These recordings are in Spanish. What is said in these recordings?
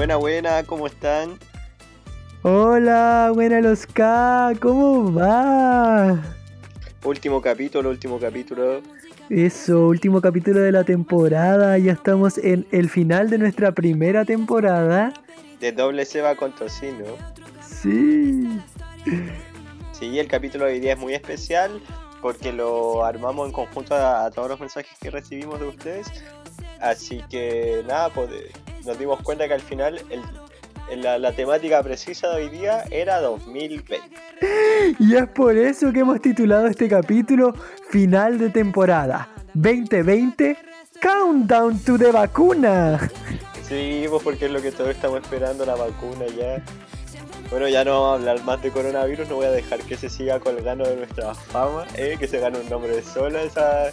Buena, buena, ¿cómo están? Hola, buena los K, ¿cómo va? Último capítulo, último capítulo. Eso, último capítulo de la temporada, ya estamos en el final de nuestra primera temporada. De doble ceba con tocino. Sí. Sí, el capítulo de hoy día es muy especial porque lo armamos en conjunto a, todos los mensajes que recibimos de ustedes. Así que nada, pues nos dimos cuenta que al final la, la, temática precisa de hoy día era 2020. Y es por eso que hemos titulado este capítulo Final de temporada 2020 Countdown to the vacuna. Sí, pues porque es lo que todos estamos esperando, la vacuna ya. Bueno, ya no vamos a hablar más de coronavirus, no voy a dejar que se siga colgando de nuestra fama, eh, que se gane un nombre de sola esa,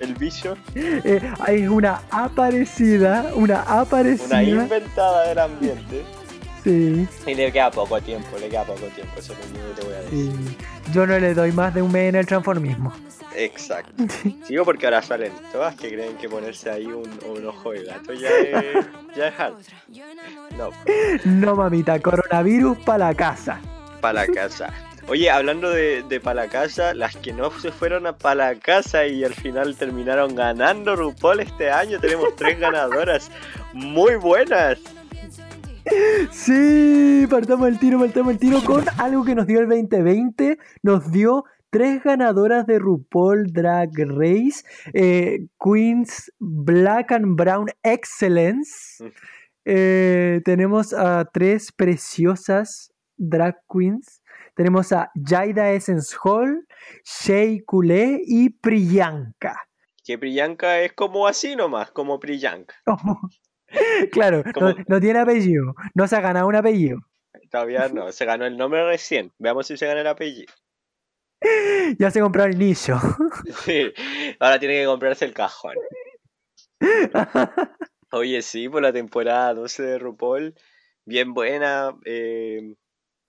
el bicho. Eh, hay una aparecida, una aparecida. Una inventada del ambiente. Sí. Y le queda poco tiempo, le queda poco tiempo, eso es lo que te voy a decir. Yo no le doy más de un mes en el transformismo. Exacto. Sigo porque ahora salen todas que creen que ponerse ahí un, ojo de gato ya es, ya es alto. No. No, mamita, coronavirus para la casa. Para la casa. Oye, hablando de, de para la casa, las que no se fueron a para la casa y al final terminaron ganando RuPaul este año, tenemos tres ganadoras muy buenas. Sí, partamos el tiro, partamos el tiro con algo que nos dio el 2020. Nos dio tres ganadoras de RuPaul Drag Race, eh, Queens Black and Brown Excellence. Eh, tenemos a tres preciosas drag queens. Tenemos a Jaida Essence Hall, Shay Kule y Priyanka. Que Priyanka es como así nomás, como Priyanka. claro, no, tiene apellido, no se ha ganado un apellido. Todavía no, se ganó el nombre recién. Veamos si se gana el apellido. Ya se compró el nicho. Sí, ahora tiene que comprarse el cajón. Oye, sí, por la temporada 12 de RuPaul, bien buena. Eh,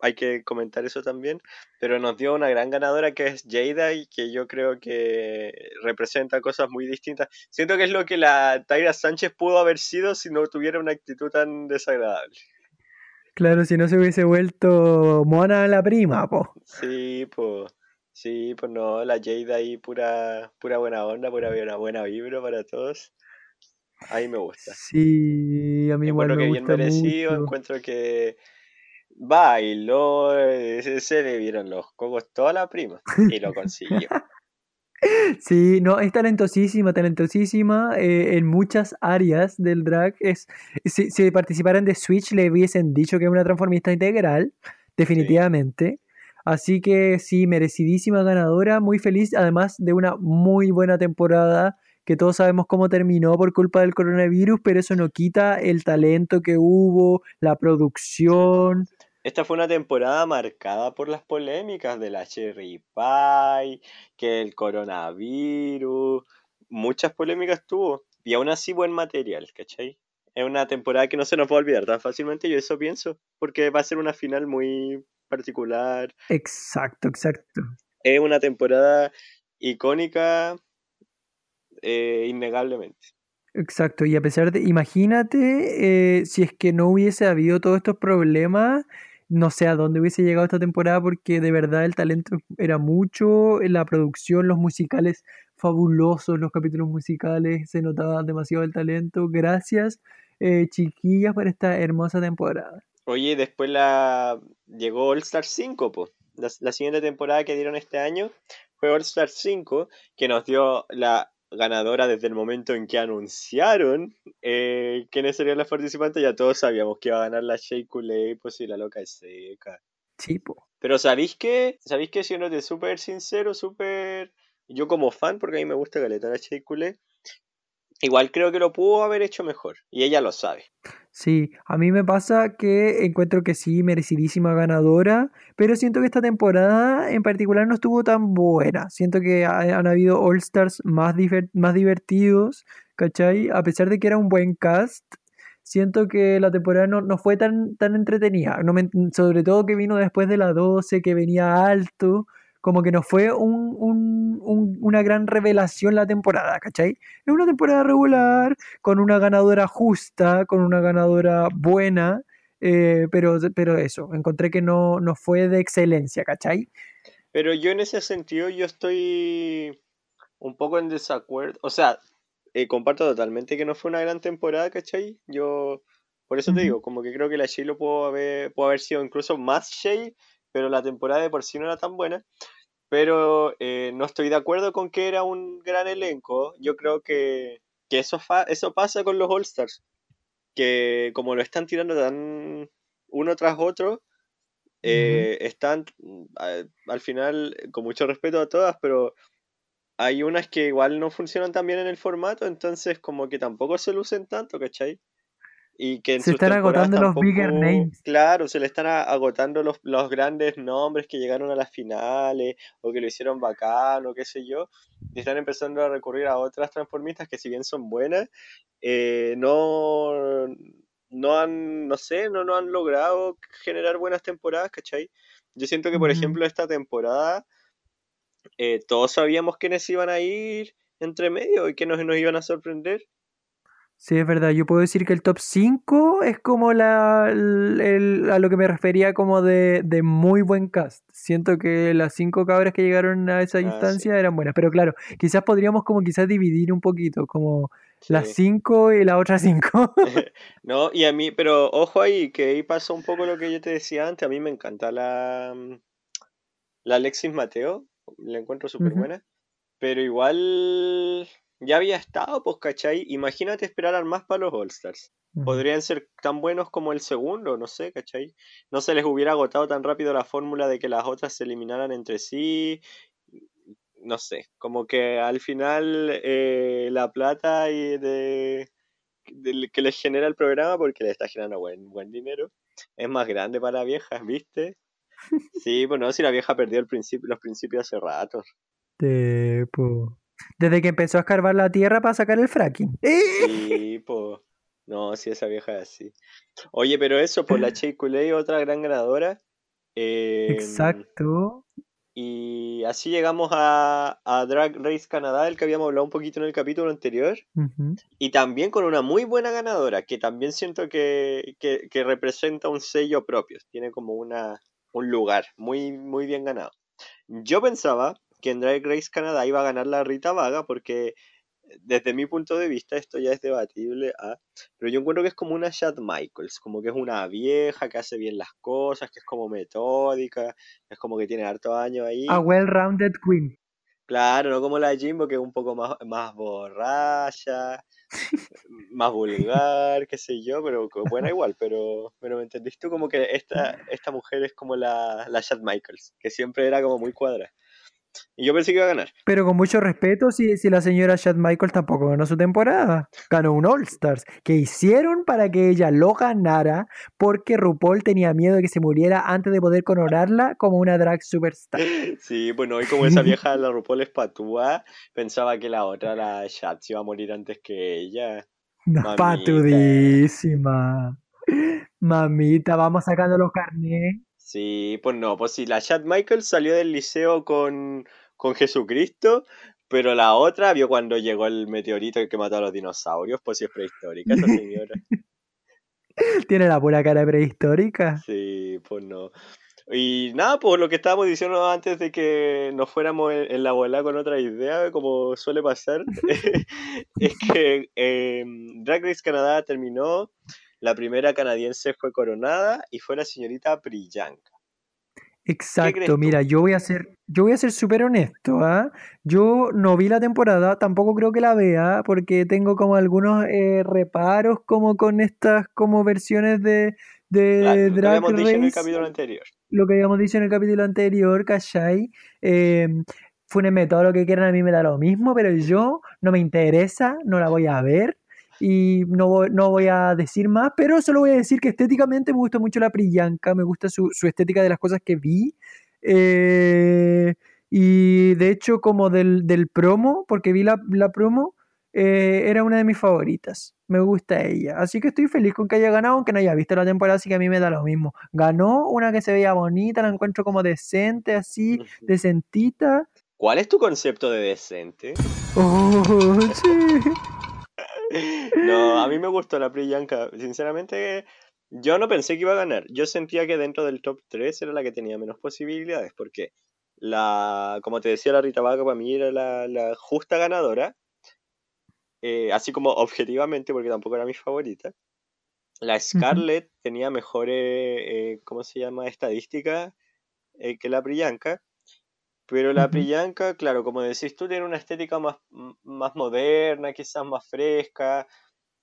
hay que comentar eso también. Pero nos dio una gran ganadora que es Jada y que yo creo que representa cosas muy distintas. Siento que es lo que la Tyra Sánchez pudo haber sido si no tuviera una actitud tan desagradable. Claro, si no se hubiese vuelto mona la prima, po. Sí, pues. Sí, pues no, la Jade ahí pura, pura buena onda, pura buena, buena vibra para todos. Ahí me gusta. Sí, a mí igual me que bien merecido, encuentro que bailó, eh, se le vieron los cocos toda la prima y lo consiguió. Sí, no, es talentosísima, talentosísima eh, en muchas áreas del drag. Es, si, si participaran de Switch le hubiesen dicho que es una transformista integral, definitivamente. Así que sí, merecidísima ganadora, muy feliz, además de una muy buena temporada que todos sabemos cómo terminó por culpa del coronavirus, pero eso no quita el talento que hubo, la producción. Esta fue una temporada marcada por las polémicas de la Cherry Pie, que el coronavirus, muchas polémicas tuvo, y aún así buen material, ¿cachai? Es una temporada que no se nos va a olvidar tan fácilmente, yo eso pienso, porque va a ser una final muy particular. Exacto, exacto. Es una temporada icónica, eh, innegablemente. Exacto, y a pesar de, imagínate eh, si es que no hubiese habido todos estos problemas, no sé a dónde hubiese llegado esta temporada porque de verdad el talento era mucho, la producción, los musicales fabulosos, los capítulos musicales, se notaba demasiado el talento. Gracias, eh, chiquillas, por esta hermosa temporada. Oye, después la llegó All Star 5, pues. La, siguiente temporada que dieron este año fue All Star 5, que nos dio la ganadora desde el momento en que anunciaron eh, quiénes serían las participantes. Ya todos sabíamos que iba a ganar la Shea pues y la loca es seca. Sí, Pero ¿sabéis qué? ¿Sabéis qué? de súper sincero, súper... Yo como fan, porque a mí me gusta calentar a Shea igual creo que lo pudo haber hecho mejor. Y ella lo sabe. Sí, a mí me pasa que encuentro que sí, merecidísima ganadora, pero siento que esta temporada en particular no estuvo tan buena. Siento que han habido All Stars más, más divertidos, ¿cachai? A pesar de que era un buen cast, siento que la temporada no, fue tan, tan entretenida. No sobre todo que vino después de la 12, que venía alto, como que no fue un, una gran revelación la temporada, ¿cachai? Es una temporada regular, con una ganadora justa, con una ganadora buena, eh, pero, pero eso, encontré que no, no fue de excelencia, ¿cachai? Pero yo en ese sentido yo estoy un poco en desacuerdo. O sea, eh, comparto totalmente que no fue una gran temporada, ¿cachai? Yo, por eso te digo, como que creo que la Shea lo pudo haber, pudo haber sido incluso más Shea, pero la temporada de por sí no era tan buena. Pero eh, no estoy de acuerdo con que era un gran elenco. Yo creo que, que eso, eso pasa con los All-Stars. Que como lo están tirando tan uno tras otro, eh, están al final, con mucho respeto a todas, pero hay unas que igual no funcionan tan bien en el formato, entonces como que tampoco se lucen tanto, ¿cachai? Y que se están agotando los bigger names. Claro, se le están agotando los, los, grandes nombres que llegaron a las finales o que lo hicieron bacano, qué sé yo. Y están empezando a recurrir a otras transformistas que si bien son buenas, eh, no, no han, no sé, no, no han logrado generar buenas temporadas, ¿cachai? Yo siento que, por ejemplo, esta temporada eh, todos sabíamos quiénes iban a ir entre medio y que nos, nos iban a sorprender. Sí, es verdad. Yo puedo decir que el top 5 es como la, a lo que me refería como de, muy buen cast. Siento que las cinco cabras que llegaron a esa ah, instancia eran buenas. Pero claro, quizás podríamos como quizás dividir un poquito, como las 5 y la otra 5. no, y a mí, pero ojo ahí, que ahí pasó un poco lo que yo te decía antes. A mí me encanta la, la Alexis Mateo la encuentro súper buena. Pero igual ya había estado, pues, ¿cachai? Imagínate esperar más para los All-Stars. Podrían ser tan buenos como el segundo, no sé, ¿cachai? No se les hubiera agotado tan rápido la fórmula de que las otras se eliminaran entre sí. No sé, como que al final eh, la plata y de, que les genera el programa, porque les está generando buen, buen dinero, es más grande para viejas, ¿viste? Sí, pues no, si la vieja perdió el principio, los principios hace rato. Desde que empezó a escarbar la tierra para sacar el fracking. Sí, pues. No, si esa vieja es así. Oye, pero eso, por la Che otra gran ganadora. Em, Exacto. Y así llegamos a, Drag Race Canadá, el que habíamos hablado un poquito en el capítulo anterior. Y también con una muy buena ganadora, que también siento que, que representa un sello propio. Tiene como una, un lugar muy, muy bien ganado. Yo pensaba que en Drag Race Canadá iba a ganar la Rita Vaga porque desde mi punto de vista esto ya es debatible, ¿ah? pero yo encuentro que es como una Chad Michaels, como que es una vieja que hace bien las cosas, que es como metódica, es como que tiene harto años ahí. A well-rounded queen. Claro, no como la Jimbo que es un poco más, más borracha, más vulgar, qué sé yo, pero buena igual, pero, pero ¿me entendiste? Como que esta, esta mujer es como la, la Chad Michaels, que siempre era como muy cuadra. Y yo pensé que iba a ganar. Pero con mucho respeto, si, si la señora Chad Michaels tampoco ganó su temporada. Ganó un All Stars. Que hicieron para que ella lo ganara porque RuPaul tenía miedo de que se muriera antes de poder coronarla como una drag superstar. Sí, bueno, y como esa vieja, la RuPaul es patúa, pensaba que la otra, la Chad, se iba a morir antes que ella. No, patudísima. Mamita, vamos sacando los carnets. Sí, pues no, pues sí, la Chad Michael salió del liceo con, con Jesucristo, pero la otra vio cuando llegó el meteorito que mató a los dinosaurios, pues sí es prehistórica esa señora. Tiene la pura cara prehistórica. Sí, pues no. Y nada, pues lo que estábamos diciendo antes de que nos fuéramos en, la bola con otra idea, como suele pasar, es que eh, Drag Race Canadá terminó la primera canadiense fue coronada y fue la señorita Priyanka. Exacto, mira, yo voy a ser, yo voy a ser súper honesto, ¿ah? Yo no vi la temporada, tampoco creo que la vea, porque tengo como algunos eh, reparos como con estas como versiones de, de Drag Lo que habíamos dicho en el capítulo anterior. Lo que habíamos dicho en el capítulo anterior, ¿cachai? Eh, Fúnenme todo lo que quieran, a mí me da lo mismo, pero yo no me interesa, no la voy a ver y no, no voy a decir más, pero solo voy a decir que estéticamente me gusta mucho la Priyanka, me gusta su, estética de las cosas que vi. Eh, y de hecho, como del, promo, porque vi la, promo, eh, era una de mis favoritas. Me gusta ella. Así que estoy feliz con que haya ganado, aunque no haya visto la temporada, así que a mí me da lo mismo. Ganó una que se veía bonita, la encuentro como decente, así, decentita. ¿Cuál es tu concepto de decente? Oh, sí. No, a mí me gustó la Priyanka. Sinceramente, yo no pensé que iba a ganar. Yo sentía que dentro del top 3 era la que tenía menos posibilidades, porque la, como te decía, la Rita Vaca para mí era la, la justa ganadora. Eh, así como objetivamente, porque tampoco era mi favorita. La Scarlett tenía mejores, eh, ¿cómo se llama? Estadísticas eh, que la Priyanka. Pero la. Priyanka, claro, como decís tú, tiene una estética más, más moderna, quizás más fresca.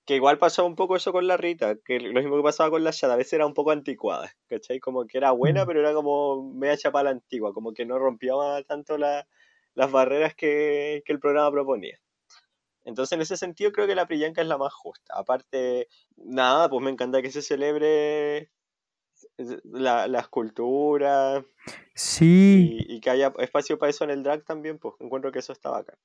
Que igual pasaba un poco eso con la Rita, que lo mismo que pasaba con la Shada, a veces era un poco anticuada, ¿cachai? Como que era buena, pero era como media chapa la antigua, como que no rompía tanto la- las barreras que, que el programa proponía. Entonces, en ese sentido, creo que la Priyanka es la más justa. Aparte, nada, pues me encanta que se celebre la, la escultura Sí, y, y que haya espacio para eso en el drag también, pues encuentro que eso está bacán.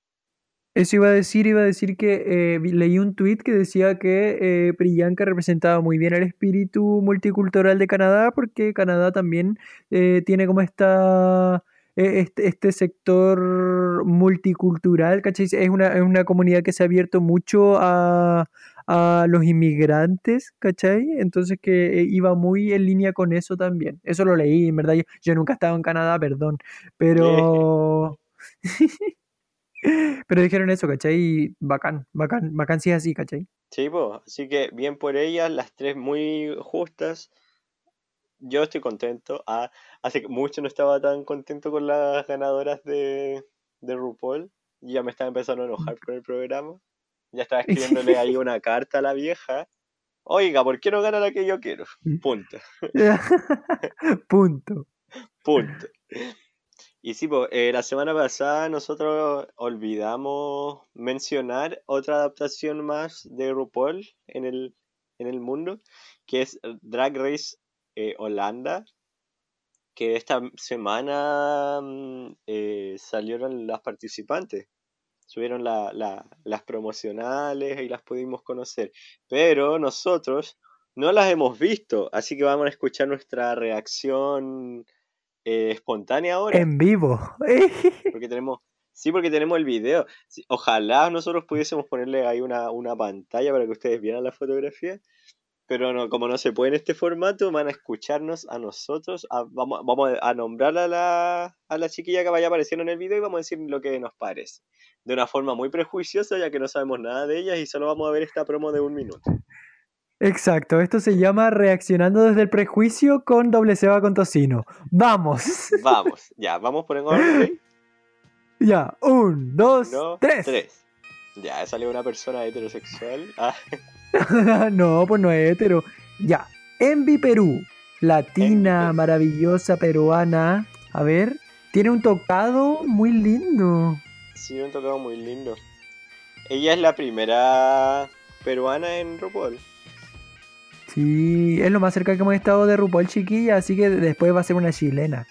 eso iba a decir, iba a decir que eh, leí un tweet que decía que eh, Priyanka representaba muy bien el espíritu multicultural de Canadá, porque Canadá también eh, tiene como esta, eh, este, este sector multicultural, ¿cachai? Es una, es una comunidad que se ha abierto mucho a, a los inmigrantes, ¿cachai? Entonces que eh, iba muy en línea con eso también. Eso lo leí, en verdad, yo, yo nunca he estado en Canadá, perdón, pero... Pero dijeron eso, ¿cachai? Y bacán, bacán, bacán si es así, ¿cachai? Sí, pues, así que bien por ellas, las tres muy justas. Yo estoy contento. Ah, hace que mucho no estaba tan contento con las ganadoras de, de RuPaul. Ya me estaba empezando a enojar con el programa. Ya estaba escribiéndole ahí una carta a la vieja. Oiga, ¿por qué no gana la que yo quiero? Punto, Punto. punto. Y sí, pues, eh, la semana pasada nosotros olvidamos mencionar otra adaptación más de RuPaul en el, en el mundo, que es Drag Race eh, Holanda, que esta semana mm, eh, salieron las participantes, subieron la- la- las promocionales y las pudimos conocer, pero nosotros no las hemos visto, así que vamos a escuchar nuestra reacción eh, espontánea ahora En vivo. porque tenemos, sí, porque tenemos el video. Ojalá nosotros pudiésemos ponerle ahí una, una pantalla para que ustedes vieran la fotografía, pero no, como no se puede en este formato, van a escucharnos a nosotros, a- vamos, vamos a nombrar a la, a la chiquilla que vaya apareciendo en el video y vamos a decir lo que nos parece. De una forma muy prejuiciosa, ya que no sabemos nada de ellas y solo vamos a ver esta promo de un minuto. Exacto, esto se llama reaccionando desde el prejuicio con doble ceba con tocino. Vamos. Vamos, ya, vamos por orden. ya, un, dos, No, tres. tres. Ya, salió una persona heterosexual. Ah, no, pues no es hetero. Ya, Envy Perú, latina, Envy maravillosa peruana. A ver, tiene un tocado muy lindo. Sí, un tocado muy lindo. Ella es la primera peruana en RuPaul. Sí, es lo más cerca que hemos estado de RuPaul chiquilla, así que después va a ser una chilena.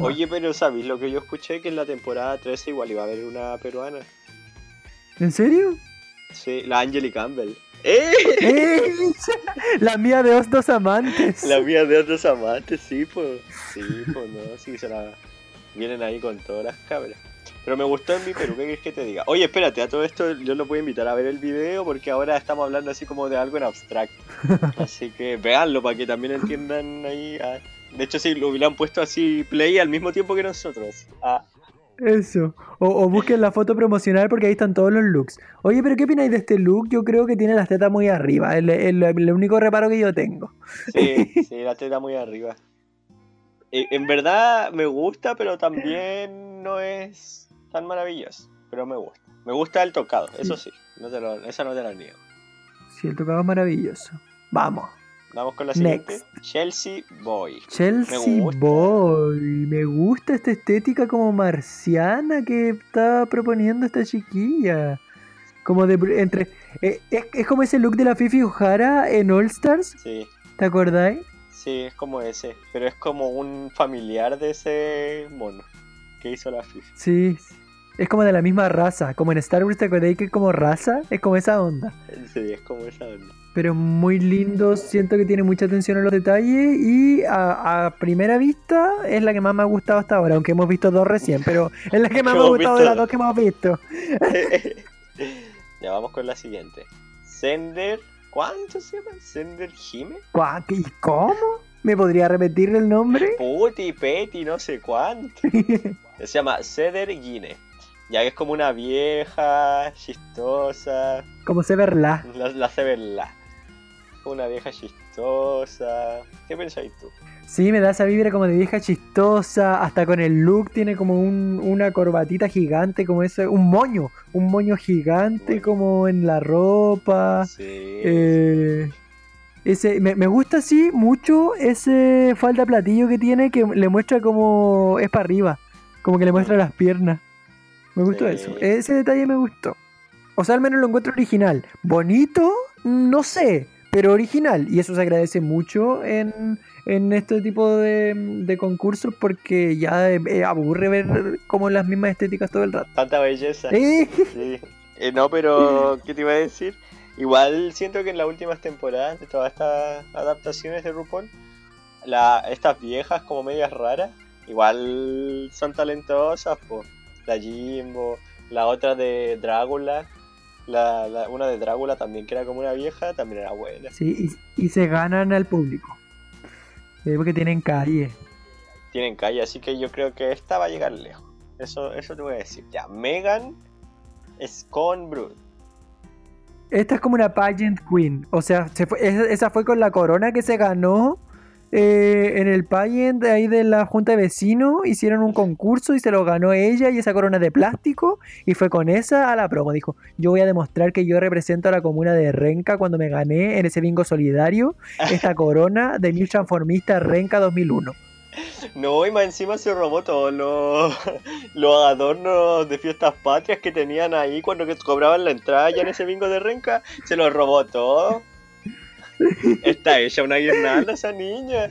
Oye, pero ¿sabéis lo que yo escuché? Que en la temporada 13 igual iba a haber una peruana. ¿En serio? Sí, la Angeli Campbell. ¡Eh! ¡Ey! La mía de los dos amantes. La mía de otros amantes, sí, pues. Sí, pues no, sí, se la. Vienen ahí con todas las cabras. Pero me gustó en mi Perú, ¿qué quieres que te diga? Oye, espérate, a todo esto yo lo voy a invitar a ver el video porque ahora estamos hablando así como de algo en abstracto. Así que véanlo para que también entiendan ahí. ah. De hecho, sí, lo hubieran puesto así play al mismo tiempo que nosotros. Ah, Eso. O, o busquen la foto promocional porque ahí están todos los looks. Oye, pero ¿qué opináis de este look? Yo creo que tiene las tetas muy arriba. Es el, el- el único reparo que yo tengo. sí, sí, la teta muy arriba. Eh, en verdad me gusta, pero también no es tan maravilloso. Pero me gusta. Me gusta el tocado, eso sí. No te lo, esa no te la niego. Sí, el tocado es maravilloso. Vamos. Vamos con la siguiente. Next. Chelsea Boy. Chelsea Me. Boy. Me gusta esta estética como marciana que está proponiendo esta chiquilla. Como de entre. eh, es, es como ese look de la Fifi O'Hara en All Stars. Sí, ¿Te acordáis? sí, es como ese. Pero es como un familiar de ese mono que hizo la FIFA. Sí. Es como de la misma raza. Como en Star Wars te acordáis que es como raza, es como esa onda. Sí, es como esa onda. Pero muy lindo, siento que tiene mucha atención a los detalles y a, a primera vista es la que más me ha gustado hasta ahora, aunque hemos visto dos recién, pero es la que más me ha gustado de las dos que hemos visto. ya vamos con la siguiente. Sender. ¿Cuánto se llama? ¿Sender? Guau, ¿Y cómo? ¿Me podría repetir el nombre? Puti, Peti, no sé cuánto. Se llama Ceder Guine. Ya que es como una vieja, chistosa. Como se verla. La, la hace verla. Una vieja chistosa. ¿Qué pensáis tú? Sí, me da esa vibra como de vieja chistosa, hasta con el look tiene como un- una corbatita gigante, como ese, un moño, un moño gigante Bueno. como en la ropa. Sí. Eh, ese, me, me gusta así mucho ese falda platillo que tiene que le muestra como es para arriba, como que le muestra las piernas. Me gustó Sí. eso, ese detalle me gustó. O sea, al menos lo encuentro original. Bonito, no sé, pero original. Y eso se agradece mucho en, en este tipo de, de concursos porque ya eh, aburre ver como las mismas estéticas todo el rato. Tanta belleza. Eh, Sí. Eh, no, pero ¿qué te iba a decir? Igual siento que en las últimas temporadas de todas estas adaptaciones de RuPaul, la, estas viejas como medias raras, igual son talentosas, po. La Jimbo, la otra de Drácula, la, la- una de Drácula también que era como una vieja, también era buena. Sí, y, y se ganan al público. Eh, porque tienen calle. Tienen calle, así que yo creo que esta va a llegar lejos. Eso, eso te voy a decir. Ya, Megan es con Brood. Esta es como una pageant queen. O sea, se fue- esa, esa fue con la corona que se ganó eh, en el pageant de ahí de la junta de vecinos. Hicieron un concurso y se lo ganó ella y esa corona de plástico. Y fue con esa a la promo. Dijo, yo voy a demostrar que yo represento a la comuna de Renca cuando me gané en ese bingo solidario esta corona de mi transformista Renca 2001. No, y más encima se robó todos los, los adornos de fiestas patrias que tenían ahí cuando que cobraban la entrada ya en ese bingo de renca. Se los robó todo. Está hecha una guirnalda esa niña.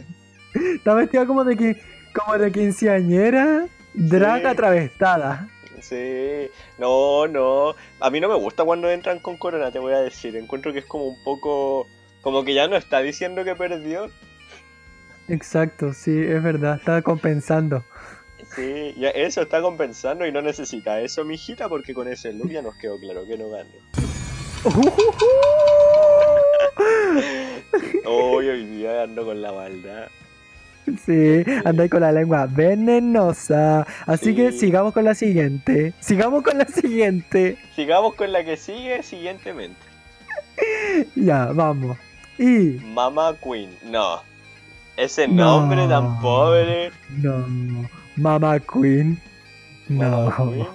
Está vestida como de, que, como de quinceañera, draga Sí. travestada. Sí, no, no. A mí no me gusta cuando entran con corona, te voy a decir. Encuentro que es como un poco. Como que ya no está diciendo que perdió. Exacto, sí, es verdad, estaba compensando. Sí, ya eso está compensando y no necesita eso, mijita, porque con ese look ya nos quedó claro que no ganó. Hoy, hoy día ando con la maldad. Sí, ahí con la lengua venenosa. Así que Sí. sigamos con la siguiente. Sigamos con la siguiente. Sigamos con la que sigue siguientemente. Ya, vamos. Y Mama Queen. No. Ese No. nombre tan pobre. no, Mama Queen. Mama No. Queen.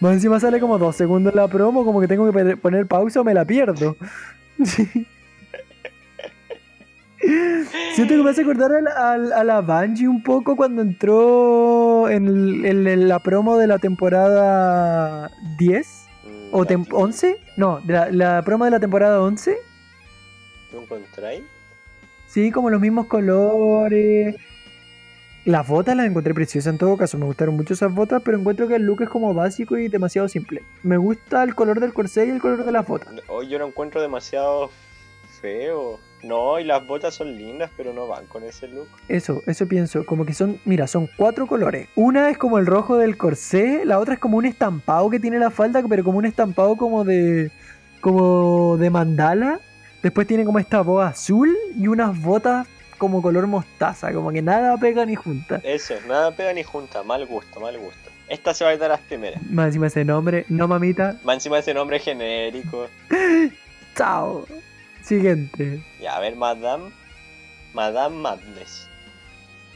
Más encima sale como dos segundos la promo, como que tengo que poner pausa o me la pierdo. Siento que me hace acordar a la, a la- Bungie un poco cuando entró en, el- en la promo de la temporada 10 Mm, o ya, tem- ¿tú- 11. No, de la, la promo de la temporada 11. ¿Tú encontráis? Sí, como los mismos colores. Las botas las encontré preciosas en todo caso, me gustaron mucho esas botas, pero encuentro que el look es como básico y demasiado simple. Me gusta el color del corsé y el color de las botas. Hoy yo lo encuentro demasiado feo. No, y las botas son lindas, pero no van con ese look. Eso, eso pienso, como que son, mira, son cuatro colores. Una es como el rojo del corsé, la otra es como un estampado que tiene la falda, pero como un estampado como de como de mandala. Después tiene como esta voz azul y unas botas como color mostaza, como que nada pega ni junta. Eso, nada pega ni junta. Mal gusto, mal gusto. Esta se va a ir de las primeras. Más encima ese nombre, no mamita, Va encima ese nombre genérico. chao. Siguiente. Ya, a ver, Madame. Madame Madness.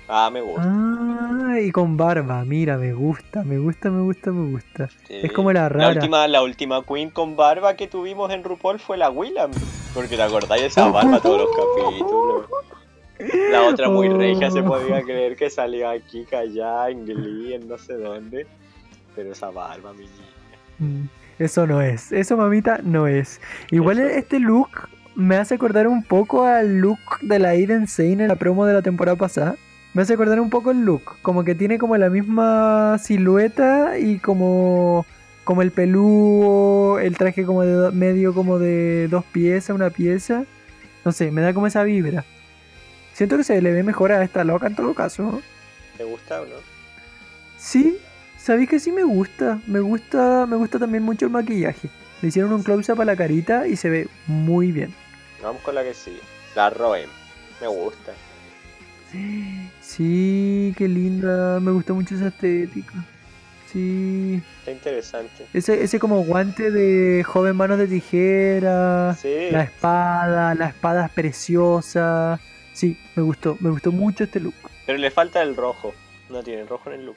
Ah, me gusta. Ah, y con barba, mira, me gusta, me gusta, me gusta, me gusta. Sí. Es como la La rara. última, la última Queen con barba que tuvimos en RuPaul fue la Willam. Porque te acordáis de esa barba todos los capítulos. La otra muy regia se podía creer que salía aquí, allá, en Glee, en no sé dónde. Pero esa barba, mi niña. Mm, Eso no es, eso mamita no es. Igual Eso. este look me hace acordar un poco al look de la Aiden Sane en la promo de la temporada pasada. Me hace acordar un poco el look, como que tiene como la misma silueta y como como el peludo, el traje como de medio como de dos piezas, una pieza. No sé, me da como esa vibra. Siento que se le ve mejor a esta loca en todo caso. ¿Te gusta o no? Sí, sabéis que sí me gusta. Me gusta, me gusta también mucho el maquillaje. Le hicieron un close-up a la carita y se ve muy bien. Vamos con la que sigue. La Roem. Me gusta. Sí, qué linda. Me gustó mucho esa estética. Sí. Está interesante. Ese, ese como guante de joven manos de tijera. Sí. La espada, la espada es preciosa. Sí, me gustó. Me gustó mucho este look. Pero le falta el rojo. No tiene rojo en el look.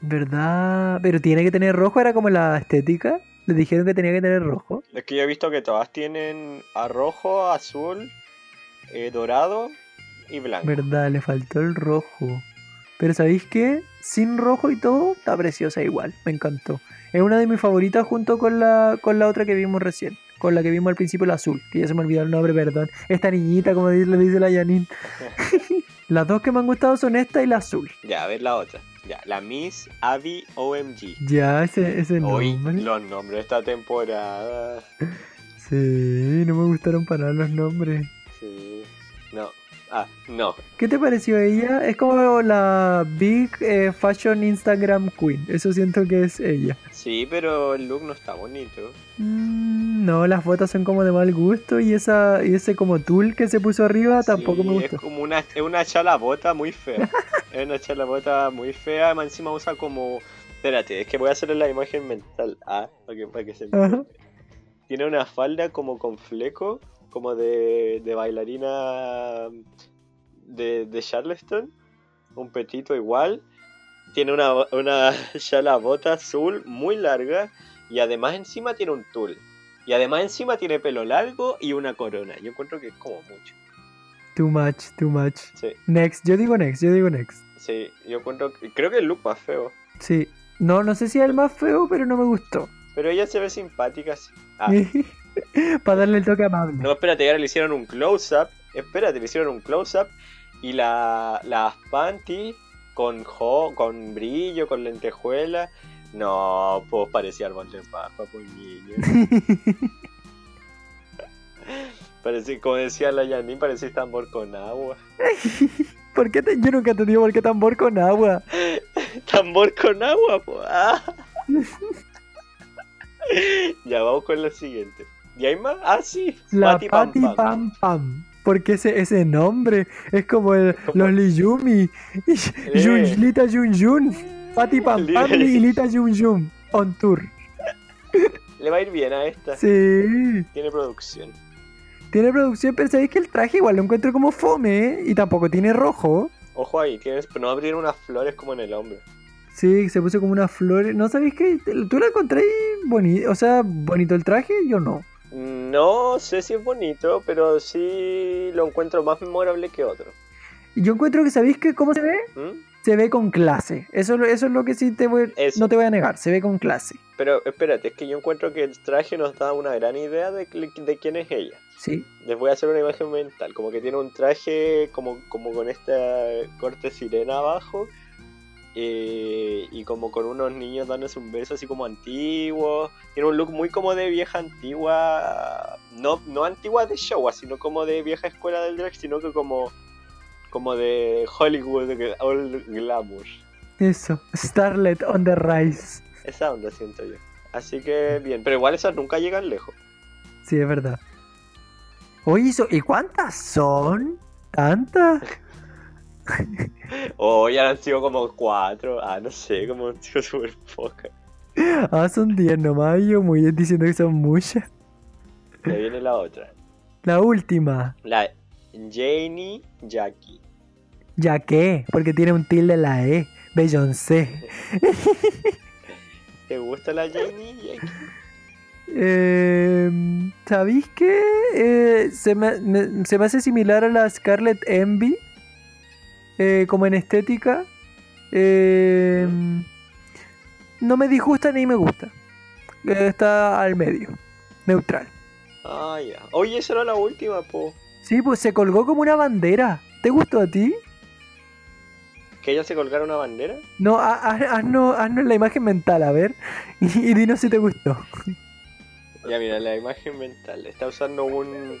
¿Verdad? Pero tiene que tener rojo, era como la estética. Le dijeron que tenía que tener rojo. Es que yo he visto que todas tienen a rojo, azul, eh, dorado y blanco. ¿Verdad? Le faltó el rojo. Pero ¿sabéis qué? Sin rojo y todo, está preciosa igual. Me encantó. Es una de mis favoritas junto con la, con la otra que vimos recién. Con la que vimos al principio, la azul. Que ya se me olvidó el nombre, perdón. Esta niñita, como le dice la Janine. Las dos que me han gustado son esta y la azul. Ya, a ver la otra. Ya, la Miss Abby OMG. Ya, ese, ese Hoy nombre. los nombres de esta temporada. Sí, no me gustaron para los nombres. Ah, no. ¿Qué te pareció ella? Es como la Big eh, Fashion Instagram Queen. Eso siento que es ella. Sí, pero el look no está bonito. Mm, no, las fotos son como de mal gusto y esa y ese como tul que se puso arriba tampoco Sí, me Es gustó. como una, es una chalabota muy fea. es una chalabota muy fea. Encima usa como. Espérate, es que voy a hacerle la imagen mental. Ah, para que, para que se Ajá. Tiene una falda como con fleco, como de, de bailarina de, de Charleston. Un petito igual. Tiene una, una chalabota azul muy larga. Y además encima tiene un tul. Y además encima tiene pelo largo y una corona. Yo encuentro que es como mucho. Too much, too much. Sí, Next, yo digo next, yo digo next. sí, yo encuentro que- creo que el look más feo. Sí. No, no sé si es el más feo, pero no me gustó. Pero ella se ve simpática así. Ah, Para darle el toque amable. no, espérate, ahora le hicieron un close-up. Espérate, le hicieron un close-up. Y la, las panties con, jo, con brillo, con lentejuela. No, pues parecía árbol de paja, pues niño. Parecía, como decía la Janine, parecía tambor con agua. ¿Por qué te- yo nunca te digo por qué tambor con agua? Tambor con agua, pues. Ah. ya vamos con la siguiente. ¿Y hay más? Ah, sí. La Pati Pam Pati Pam. Pam Pam. Porque ese, ese nombre es como el, los Liyumi. Yun, Lita Yun Yun. Pati Pam Pam y Lita Yun Yun. On tour. Le va a ir bien a esta. Sí. Tiene producción. Tiene producción, pero sabéis que el traje igual lo encuentro como fome. ¿eh? Y tampoco tiene rojo. Ojo ahí, tienes, no abrir unas flores como en el hombro. Sí, se puso como una flor. ¿No sabéis que tú la encontré bonito? O sea, bonito el traje, yo no. No sé si es bonito, pero sí lo encuentro más memorable que otro. Yo encuentro que, ¿sabéis que cómo se ve? ¿Mm? Se ve con clase. Eso, es lo- eso es lo que sí te voy, Eso. no te voy a negar. Se ve con clase. Pero espérate, es que yo encuentro que el traje nos da una gran idea de, de quién es ella. Sí. Les voy a hacer una imagen mental, como que tiene un traje como, como con esta corte sirena abajo eh, y como con unos niños dándose un beso así como antiguo. Tiene un look muy como de vieja antigua, no, no antigua de show, sino como de vieja escuela del drag, sino que como, como de Hollywood, all glamour. Eso. Starlet on the Rise. Esa onda siento yo. Así que bien, pero igual esas nunca llegan lejos. Sí, es verdad. Oye, ¿y cuántas son? ¿Tantas? O ya han sido como cuatro, ah, no sé, como han sido súper pocas. Ah, son 10 nomás. Yo muy bien diciendo que son muchas. Ya viene la otra. La última. La Janie Jackie. ¿Ya qué? Porque tiene un tilde en la E. Beyoncé. ¿Te gusta la Janie Jackie? Eh, ¿Sabéis qué? Eh, se, me, me- se me hace similar a la Scarlet Envy. Eh, como en estética. Eh, no me disgusta ni me gusta. Está al medio. Neutral. Ah, ya. Oye, esa era la última, po. Sí, pues se colgó como una bandera. ¿Te gustó a ti? que ella se colgara una bandera. No, ha- ha- haznos, haznos la imagen mental, a ver. Y, y dinos si te gustó. Ya mira, la imagen mental. Está usando un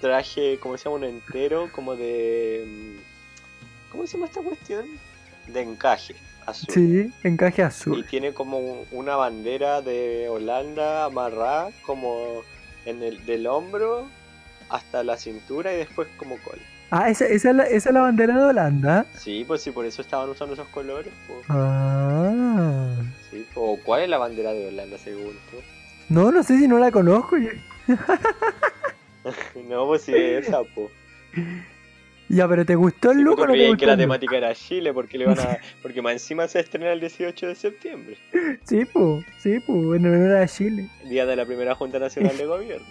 traje, ¿cómo se llama? Un entero, como de... ¿Cómo se llama esta cuestión? De encaje azul. Sí, encaje Y azul. tiene como un- una bandera de Holanda amarrada como en el del hombro hasta la cintura y después como cola. Ah, esa, esa, es la, esa es la bandera de Holanda. Sí, pues sí, por eso estaban usando esos colores. pues. Ah. Sí, pues, o ¿cuál es la bandera de Holanda según tú? No, no sé si no la conozco. yo- No, pues sí, esa, pues. Ya, pero ¿te gustó el look ¿tú o no te gustó que la temática era Chile porque le van a porque más encima se estrena el 18 de septiembre, Sí, pues, sí, pues, bueno, no era Chile. día de la primera Junta Nacional de Gobierno.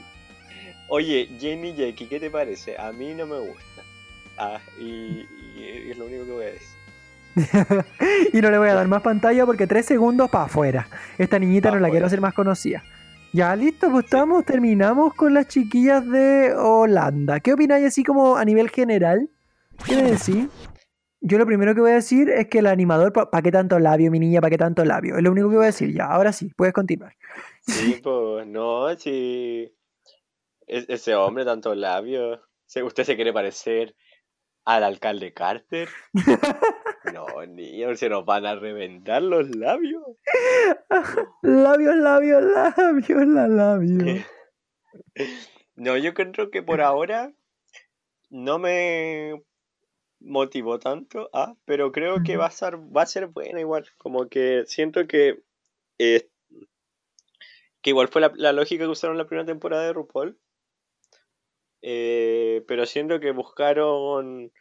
Oye, Jenny Jackie, ¿qué te parece? A mí no me gusta. Ah, y, y es lo único que voy a decir. y no le voy a dar más pantalla porque tres segundos para afuera. Esta niñita Pa' no la quiero hacer más conocida. Ya, listo, pues estamos, terminamos con las chiquillas de Holanda. ¿Qué opináis así como a nivel general? ¿Qué decís? Yo lo primero que voy a decir es que el animador, ¿para qué tanto labio, mi niña? ¿Para qué tanto labio? Es lo único que voy a decir ya. Ahora sí, puedes continuar. Sí, pues no, sí. Es- ese hombre, tanto labios. Se- ¿Usted se quiere parecer al alcalde Carter? No, niño, se nos van a reventar los labios. Labios, labios, labios, la labio. No, yo creo que por ahora no me motivó tanto, ah, pero creo que va a ser, va a ser buena igual. Como que siento que eh, que igual fue la, la lógica que usaron la primera temporada de RuPaul. Eh, pero siento que buscaron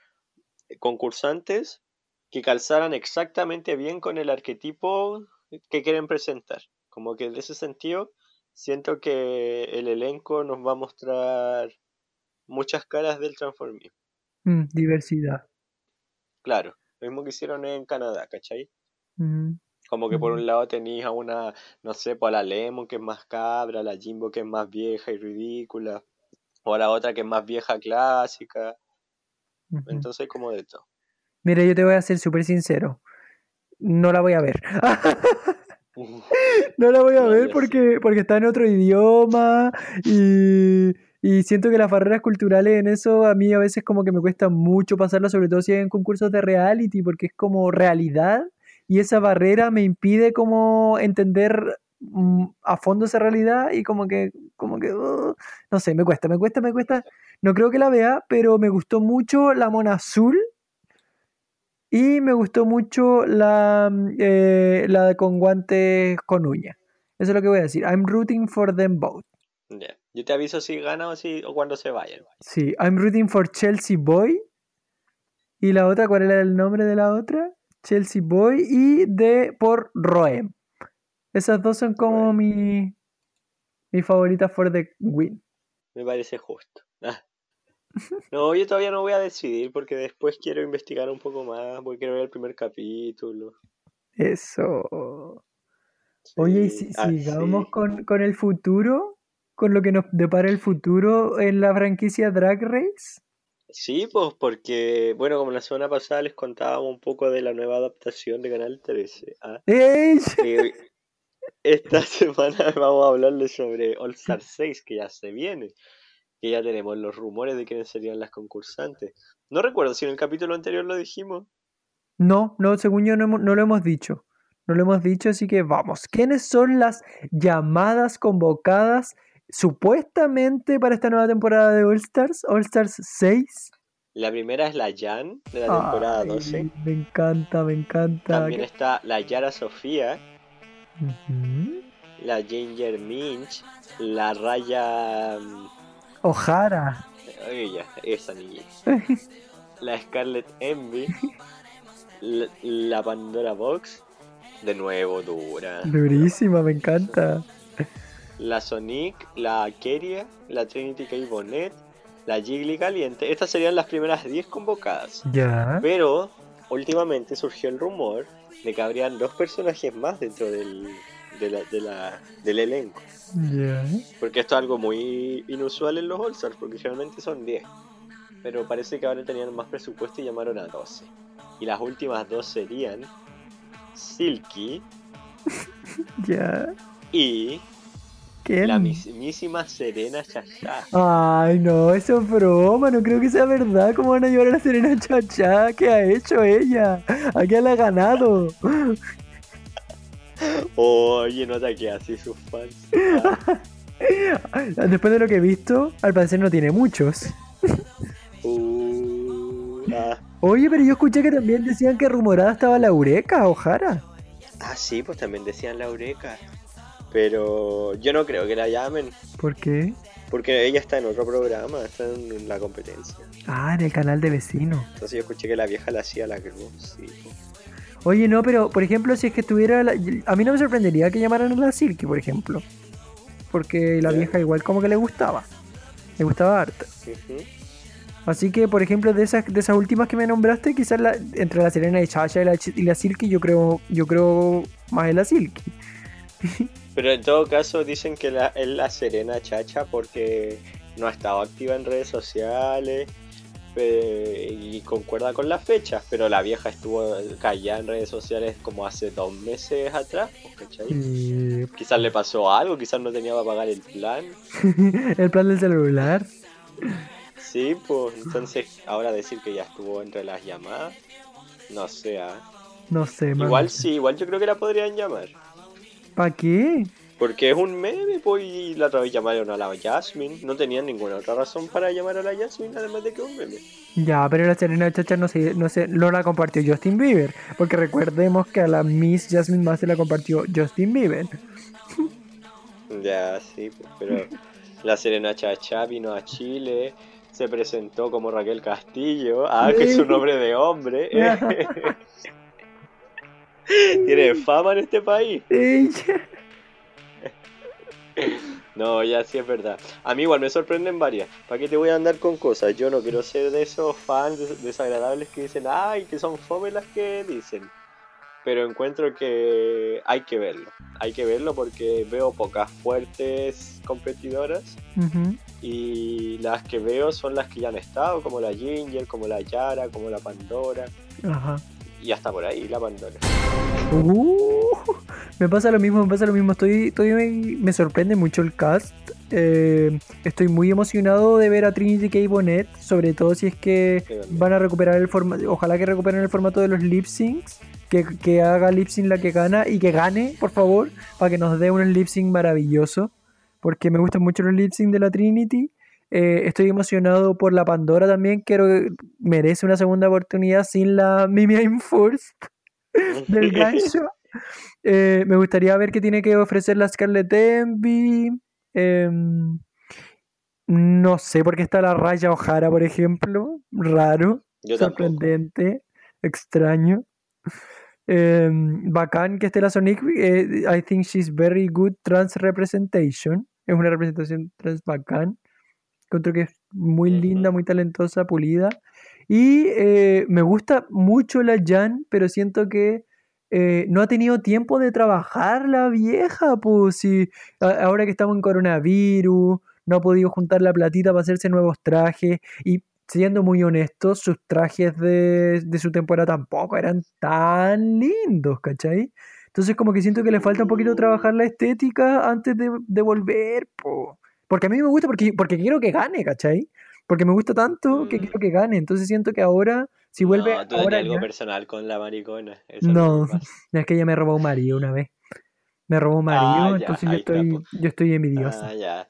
concursantes que calzaran exactamente bien con el arquetipo que quieren presentar. Como que en ese sentido, siento que el elenco nos va a mostrar muchas caras del transformismo. Mm, diversidad. Claro, lo mismo que hicieron en Canadá, ¿cachai? Mm. Como que por un lado tenéis a una, no sé, pues a la Lemon que es más cabra, a la Jimbo que es más vieja y ridícula, o la otra que es más vieja clásica, entonces como de todo. Mira, yo te voy a ser súper sincero. No la voy a ver. No la voy a ver porque, porque está en otro idioma y, y siento que las barreras culturales en eso a mí a veces como que me cuesta mucho pasarla, sobre todo si es en concursos de reality, porque es como realidad y esa barrera me impide como entender a fondo esa realidad y como que, como que, uh, no sé, me cuesta, me cuesta, me cuesta. No creo que la vea, pero me gustó mucho la mona azul. Y me gustó mucho la, mm, eh, la con guantes con uña. Eso es lo que voy a decir. I'm rooting for them both. Ya. Yo te aviso si gana o, si, o cuando se vayan. Sí, I'm rooting for Chelsea Boy. Y la otra, ¿cuál era el nombre de la otra? Chelsea Boy y de por Roem. Esas dos son como mi, mi favoritas for the win. Me parece justo. No, yo todavía no voy a decidir porque después quiero investigar un poco más, porque quiero ver el primer capítulo. Eso. Oye, y si ah, sigamos con, con el futuro, con lo que nos depara el futuro en la franquicia Drag Race. Sí, pues porque, bueno, como la semana pasada les contábamos un poco de la nueva adaptación de Canal 13. ¿ah? ¡Ey! Esta semana vamos a hablarles sobre All Star 6, que ya se viene. Que ya tenemos los rumores de quiénes serían las concursantes. No recuerdo si en el capítulo anterior lo dijimos. No, no, según yo no, hemos- no lo hemos dicho. No lo hemos dicho, así que vamos. ¿Quiénes son las llamadas convocadas supuestamente para esta nueva temporada de All Stars? All Stars 6. La primera es la Jan, de la temporada Ay, 12. Me encanta, me encanta. También está la Yara Sofía, La Ginger Minch, la Raya... mm, O'Hara. Oye, esa niña. La Scarlet Envy, la, la Pandora Box, de nuevo dura. Durísima, me encanta. La Sonic, la Keria, la Trinity K. Bonnet, la Jiggly Caliente. Estas serían las primeras 10 convocadas. Ya. Pero últimamente surgió el rumor de que habrían dos personajes más dentro del, de la- de la- del elenco. Porque esto es algo muy inusual en los All-Stars, porque generalmente son 10. Pero parece que ahora tenían más presupuesto y llamaron a 12. Y las últimas dos serían Silky y ¿Quién? la mismísima Serena Chachá. Ay, no, eso es broma, no creo que sea verdad. ¿Cómo van a llevar a la Serena Chacha? ¿Qué ha hecho ella? ¿A quién la ha ganado? Oye, no ataque así sus fans. Después de lo que he visto, al parecer no tiene muchos. uh, ah. Oye, pero yo escuché que también decían que rumorada estaba la Eureka, Ojara. Ah, sí, pues también decían la Eureka. Pero yo no creo que la llamen. ¿Por qué? Porque ella está en otro programa, está en la competencia. Ah, en el canal de vecino. Entonces yo escuché que la vieja la hacía la cruz. Sí. Oye, no, pero por ejemplo, si es que estuviera. la- A mí no me sorprendería que llamaran a la Silky, por ejemplo. Porque la vieja igual como que le gustaba. Le gustaba harto. Ujú. Así que, por ejemplo, de esas, de esas últimas que me nombraste, quizás la- entre la Serena y Chacha y la, y la Silky, yo creo, yo creo más en la Silky. Pero en todo caso dicen que la, es la Serena Chacha porque no ha estado activa en redes sociales eh, y concuerda con las fechas, pero la vieja estuvo callada en redes sociales como hace dos meses atrás, ¿cachai? Y- Quizás le pasó algo, quizás no tenía para pagar el plan. el plan del celular. Sí, pues entonces ahora decir que ya estuvo entre las llamadas, no sé. ah. No sé, man. Igual sí, igual yo creo que la podrían llamar. ¿Para qué? Porque es un meme, pues, y la otra vez llamaron a la Jasmine. No tenían ninguna otra razón para llamar a la Jasmine, además de que es un meme. Ya, pero la Serena Chacha no se, no se, no la compartió Justin Bieber. Porque recordemos que a la Miss Jasmine más se la compartió Justin Bieber. Ya, sí, pues, pero la Serena Chacha vino a Chile, se presentó como Raquel Castillo, ah, que es un nombre de hombre. Tiene fama en este país. Ella. No, ya sí es verdad. A mí igual me sorprenden varias. ¿Para qué te voy a andar con cosas? Yo no quiero ser de esos fans des- desagradables que dicen, ay, que son fome las que dicen. Pero encuentro que hay que verlo. Hay que verlo porque veo pocas fuertes competidoras. Y las que veo son las que ya han estado, como la Ginger, como la Yara, como la Pandora. Ajá. Y hasta por ahí la Pandora. Uh, me pasa lo mismo, me pasa lo mismo. Estoy, estoy me, me sorprende mucho el cast. Eh, estoy muy emocionado de ver a Trinity K. Bonnet, sobre todo si es que van a recuperar el formato. Ojalá que recuperen el formato de los lip syncs. Que, que haga lip sync la que gana y que gane, por favor, para que nos dé un lip sync maravilloso. Porque me gustan mucho los lip sync de la Trinity. Eh, estoy emocionado por la Pandora también. Quiero merece una segunda oportunidad sin la Mimi I'm del gancho. Eh, me gustaría ver qué tiene que ofrecer la Scarlett Envy. Em, no sé por qué está la Raya O'Hara, por ejemplo. Raro, Yo tampoco. sorprendente, extraño. Em, bacán que esté la Sonic. eh, I think she's very good trans representation. Es una representación trans bacán. Encuentro que es muy linda, muy talentosa, pulida. Y eh, me gusta mucho la Jan, pero siento que eh, no ha tenido tiempo de trabajar la vieja, pues si a- ahora que estamos en coronavirus, no ha podido juntar la platita para hacerse nuevos trajes. Y siendo muy honestos, sus trajes de, de su temporada tampoco eran tan lindos, ¿cachai? Entonces como que siento que le falta un poquito trabajar la estética antes de, de volver, po. Porque a mí me gusta, porque, porque quiero que gane, ¿cachai? Porque me gusta tanto que Mm. quiero que gane. Entonces siento que ahora, si vuelve no, tú ahora algo ya- personal con la maricona. Eso No, es que pasa. es que ella me robó un marido una vez. Me robó un marido, Ah, ya, entonces yo estoy, po. yo estoy envidiosa. Ah, ya.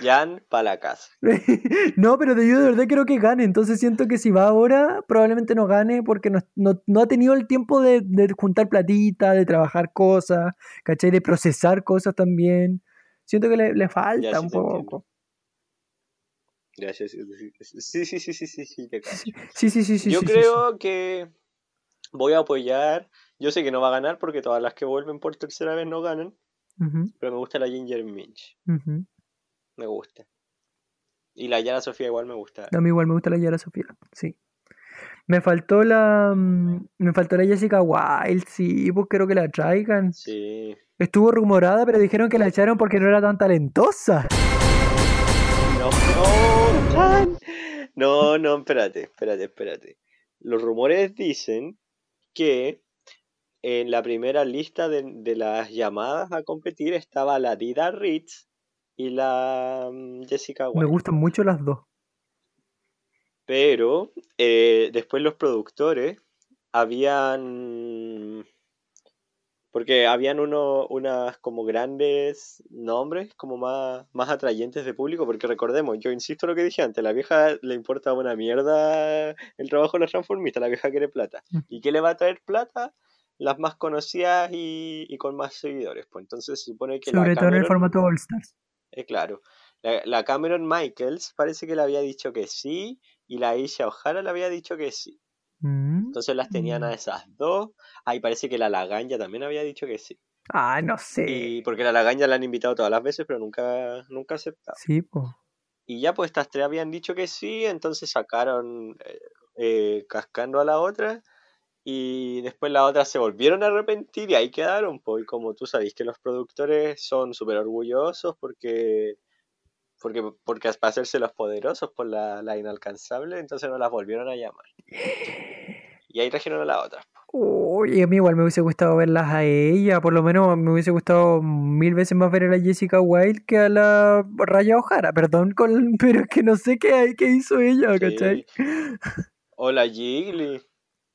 Jan para la casa. No, pero de yo de verdad quiero que gane. Entonces siento que si va ahora, probablemente no gane porque no, no- no ha tenido el tiempo de, de juntar platita, de trabajar cosas, ¿cachai? De procesar cosas también. Siento que le, le falta Ya, sí un poco. Gracias. Sí, sí, sí, sí, sí, sí, sí, te cacho. Sí, sí, sí, sí. Yo sí, creo que voy a apoyar. Yo sé que no va a ganar porque todas las que vuelven por tercera vez no ganan. Pero me gusta la Ginger Minch. Me gusta. Y la Yara Sofía igual me gusta. A mí igual me gusta la Yara Sofía, sí. Me faltó la. mm, Me faltó la Jessica Wilde, sí, pues quiero que la traigan. Sí. Estuvo rumorada, pero dijeron que la echaron porque no era tan talentosa. No, no. No, no, espérate, espérate, espérate. los rumores dicen que en la primera lista de, de las llamadas a competir estaba la Dida Ritz y la mm, Jessica Me White. gustan mucho las dos. Pero eh, después los productores habían... Porque habían uno, unas como grandes nombres, como más, más atrayentes de público, porque recordemos, yo insisto en lo que dije antes, la vieja le importa una mierda el trabajo de la transformista, la vieja quiere plata. Mm. ¿Y qué le va a traer plata? Las más conocidas y, y con más seguidores. Pues entonces se supone que la Sobre todo en el Cameron- formato All Stars. eh, claro. La, la Cameron Michaels parece que le había dicho que sí y la Aisha O'Hara le había dicho que sí. Mm. Entonces las tenían a esas dos. Ahí parece que la Laganja también había dicho que sí. Ah, no sé. Y porque la Laganja la han invitado todas las veces, pero nunca, nunca aceptado. Sí, pues. Y ya pues estas tres habían dicho que sí, entonces sacaron eh, eh, cascando a la otra. Y después las otras se volvieron a arrepentir y ahí quedaron. Pues, y como tú sabes que los productores son súper orgullosos porque, porque, porque para hacerse los poderosos por la, la inalcanzable, entonces no las volvieron a llamar. Y ahí trajeron a la otra. Uy, a mí igual me hubiese gustado verlas a ella. Por lo menos me hubiese gustado mil veces más ver a la Jessica Wilde que a la Raya O'Hara. Perdón, con, pero es que no sé qué, hay- qué hizo ella, ¿cachai? O la Jiggly.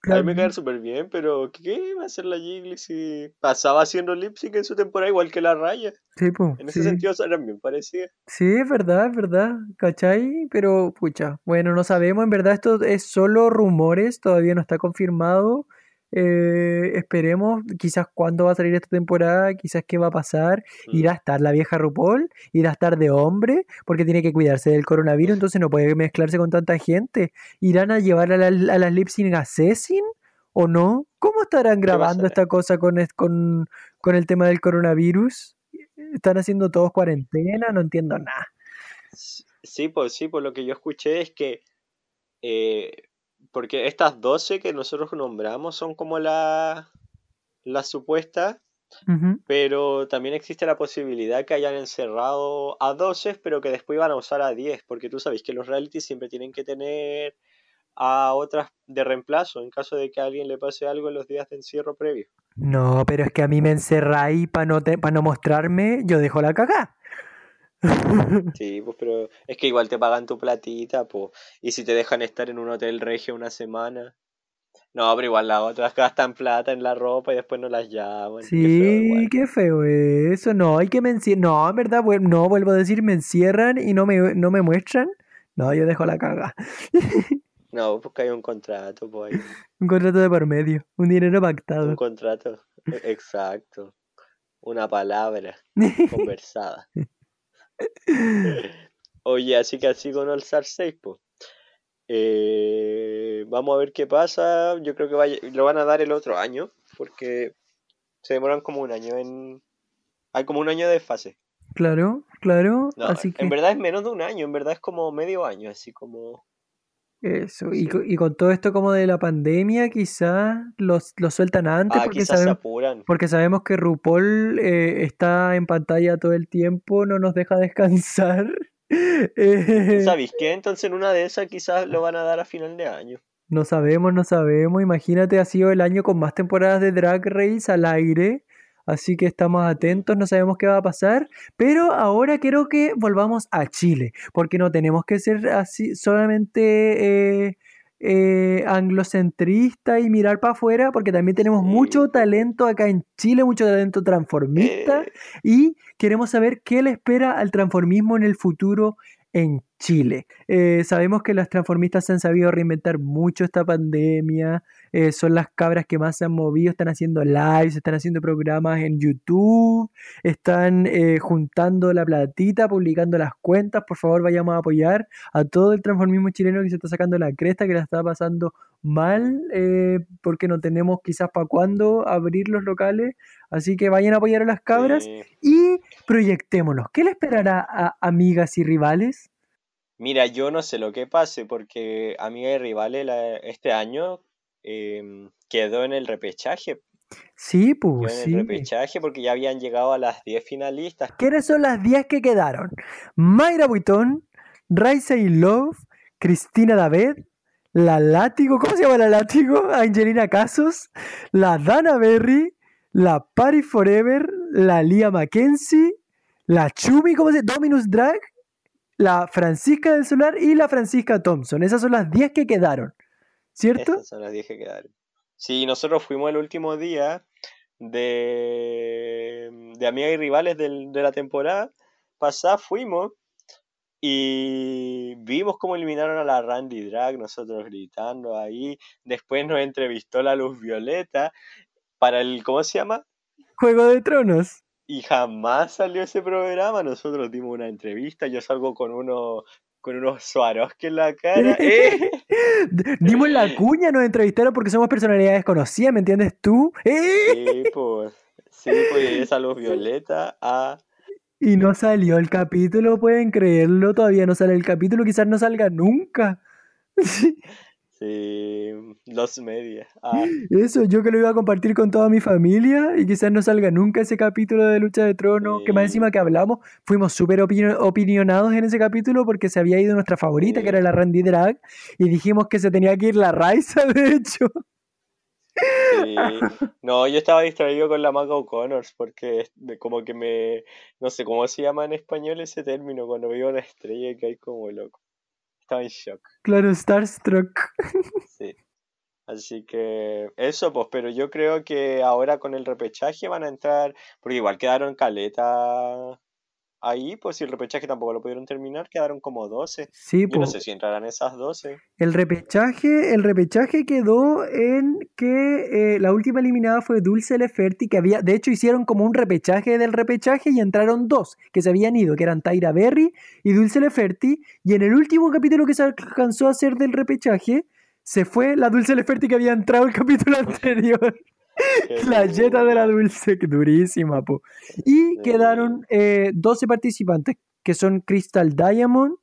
A mí me cae súper bien, pero ¿qué va a hacer la Jiggly si pasaba haciendo lip sync en su temporada igual que la Raya? Sí, po, En ese sí. sentido eran bien parecidas. Sí, es verdad, es verdad, ¿cachai? Pero, pucha, bueno, no sabemos, en verdad esto es solo rumores, todavía no está confirmado. Eh, esperemos, quizás cuándo va a salir esta temporada, quizás qué va a pasar. Mm. Irá a estar la vieja RuPaul, irá a estar de hombre, porque tiene que cuidarse del coronavirus, entonces no puede mezclarse con tanta gente. ¿Irán a llevar a, la- a las lip sync o no? ¿Cómo estarán grabando esta cosa con, con, con el tema del coronavirus? ¿Están haciendo todos cuarentena? No entiendo nada. Sí, pues sí, por lo que yo escuché es que eh, porque estas 12 que nosotros nombramos son como la- las supuestas, Ujú. pero también existe la posibilidad que hayan encerrado a 12, pero que después iban a usar a 10, porque tú sabes que los realities siempre tienen que tener a otras de reemplazo en caso de que a alguien le pase algo en los días de encierro previo. No, pero es que a mí me encerráis para no, te- pa no mostrarme, yo dejo la cagá. Sí, pues pero es que igual te pagan tu platita, pues, y si te dejan estar en un hotel regio una semana. No, pero igual las otras gastan plata en la ropa y después no las llaman. qué feo Sí, qué feo eso. No, hay que me No, en verdad, no, vuelvo a decir, me encierran y no me, no me muestran. No, yo dejo la caga. No, porque hay un contrato, pues hay Un contrato de por medio, un dinero pactado. un contrato. E- Exacto. Una palabra conversada. Oye, así que así con All Star 6, pues. Eh, vamos a ver qué pasa. Yo creo que vaya- lo van a dar el otro año, porque se demoran como un año en... Hay como un año de fase. Claro, claro. No, así que en verdad es menos de un año, en verdad es como medio año, así como... eso. Y, Sí. y con todo esto como de la pandemia, quizás los, los sueltan antes Ah, porque se sabemos, apuran. porque sabemos que RuPaul eh, está en pantalla todo el tiempo, no nos deja descansar. Eh, ¿Sabéis qué? Entonces en una de esas quizás lo van a dar a final de año. No sabemos, no sabemos. Imagínate, ha sido el año con más temporadas de Drag Race al aire. Así que estamos atentos, no sabemos qué va a pasar. Pero ahora quiero que volvamos a Chile. Porque no tenemos que ser así solamente eh, eh, anglocentrista y mirar para afuera. Porque también tenemos mucho talento acá en Chile, mucho talento transformista. Eh, Y queremos saber qué le espera al transformismo en el futuro en Chile. Eh, sabemos que las transformistas se han sabido reinventar mucho esta pandemia, eh, son las cabras que más se han movido, están haciendo lives, están haciendo programas en YouTube, están eh, juntando la platita, publicando las cuentas, por favor vayamos a apoyar a todo el transformismo chileno que se está sacando la cresta, que la está pasando mal, eh, porque no tenemos quizás para cuándo abrir los locales, así que vayan a apoyar a las cabras sí. y proyectémonos. ¿Qué le esperará a amigas y rivales? Mira, yo no sé lo que pase porque Amiga y Rivales la- este año em, quedó en el repechaje. Sí, Quedó pues en el repechaje porque ya habían llegado a las 10 finalistas. ¿Quiénes son las 10 que quedaron? Mayra Buitón, Raisa y Love, Cristina David, la Látigo, ¿cómo se llama la Látigo? Angelina Casos, la Dana Berry, la Party Forever, la Lia Mackenzie, la Chumi, ¿cómo se llama? Dominus Drag, la Francisca del Solar y la Francisca Thompson. Esas son las 10 que quedaron, ¿cierto? Son las 10 que quedaron. Sí, nosotros fuimos el último día de, de amigas y rivales del- de la temporada pasada, fuimos y vimos cómo eliminaron a la Randy Drag, nosotros gritando ahí. Después nos entrevistó la Luz Violeta para el, ¿cómo se llama? Juego de Tronos. Y jamás salió ese programa. Nosotros dimos una entrevista. Yo salgo con uno con unos Swarovski en la cara. ¡Eh! Dimos la cuña, nos entrevistaron porque somos personalidades conocidas, ¿me entiendes tú? ¡Eh! Sí, pues. Sí, pues esa luz violeta a. Y no salió el capítulo, pueden creerlo, todavía no sale el capítulo, quizás no salga nunca. Sí, los medias. A. Eso, yo que lo iba a compartir con toda mi familia y quizás no salga nunca ese capítulo de Lucha de Tronos, que más encima que hablamos, fuimos súper opinio- opinionados en ese capítulo porque se había ido nuestra favorita, que era la Randy Drag, y dijimos que se tenía que ir la Raisa, de hecho. Sí. No, yo estaba distraído con la Maga O'Connors porque como que me. No sé cómo se llama en español ese término cuando veo una estrella que hay como loco. Estaba en shock. Claro, Starstruck. Sí. Así que eso, pues, pero yo creo que ahora con el repechaje van a entrar, porque igual quedaron caleta ahí, pues si el repechaje tampoco lo pudieron terminar, quedaron como 12. Sí, Yo no sé si entrarán esas 12. El repechaje, el repechaje quedó en que eh, la última eliminada fue Dulce Leferti, que había, de hecho hicieron como un repechaje del repechaje y entraron dos que se habían ido, que eran Tyra Berry y Dulce Leferti, y en el último capítulo que se alcanzó a hacer del repechaje, se fue la Dulce Leferti que había entrado el capítulo anterior. La yeta de la dulce, que durísima, po. Y quedaron eh, 12 participantes, que son Crystal Diamond,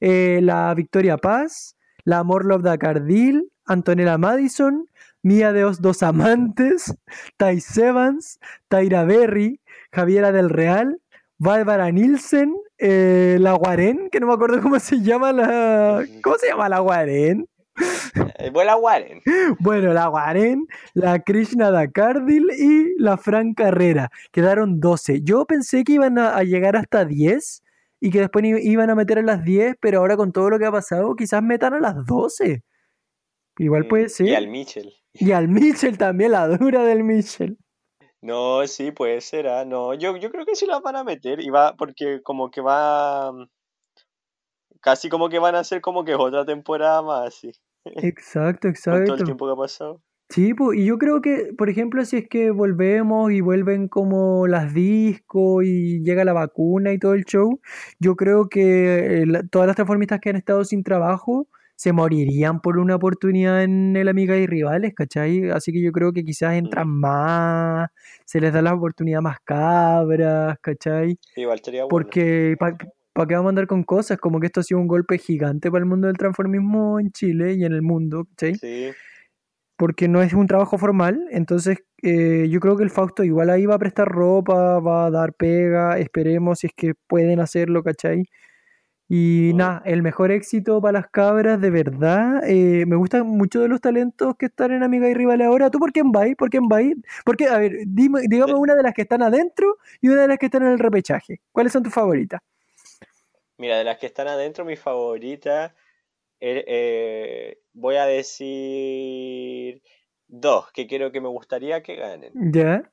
eh, la Victoria Paz, la Morlov Dacardil, Antonella Madison, Mía de Os Dos Amantes, Thais Evans, Tyra Berry, Javiera del Real, Bárbara Nielsen, eh, la Guarén, que no me acuerdo cómo se llama la... ¿Cómo se llama la Guarén? Eh, Vuela Warren. Bueno, la Guarén, la Krishna Dakardil y la Fran Carrera. Quedaron 12. Yo pensé que iban a, a llegar hasta 10 y que después iban a meter a las 10, pero ahora con todo lo que ha pasado, quizás metan a las 12. Igual puede ser. Mm, Y al Mitchell. Y al Mitchell también, la dura del Mitchell. No, sí, puede ser. ah, No, yo, yo creo que sí las van a meter. Y va, porque como que va. mm, Casi como que van a ser como que otra temporada más, sí. Exacto, Con todo el exacto. tiempo que ha pasado. Sí, pues, y yo creo que, por ejemplo, si es que volvemos y vuelven como las discos y llega la vacuna y todo el show, yo creo que eh, todas las transformistas que han estado sin trabajo se morirían por una oportunidad en el Amiga y Rivales, ¿cachai? Así que yo creo que quizás entran Mm. más, se les da la oportunidad más cabras, ¿cachai? Igual estaría bueno. Porque ¿para qué vamos a andar con cosas? Como que esto ha sido un golpe gigante para el mundo del transformismo en Chile y en el mundo, ¿cachai? Sí, porque no es un trabajo formal, entonces eh, yo creo que el Fausto igual ahí va a prestar ropa, va a dar pega, esperemos si es que pueden hacerlo, ¿cachai? Y nada, el mejor éxito para las cabras, de verdad, eh, me gustan mucho de los talentos que están en Amiga y Rivales ahora. ¿Tú por quién vais? ¿Por quién vais? Porque, a ver, dime, dígame Eh. una de las que están adentro y una de las que están en el repechaje. ¿Cuáles son tus favoritas? Mira, de las que están adentro, mi favorita, er- eh, voy a decir dos que quiero que me gustaría que ganen. ¿Ya?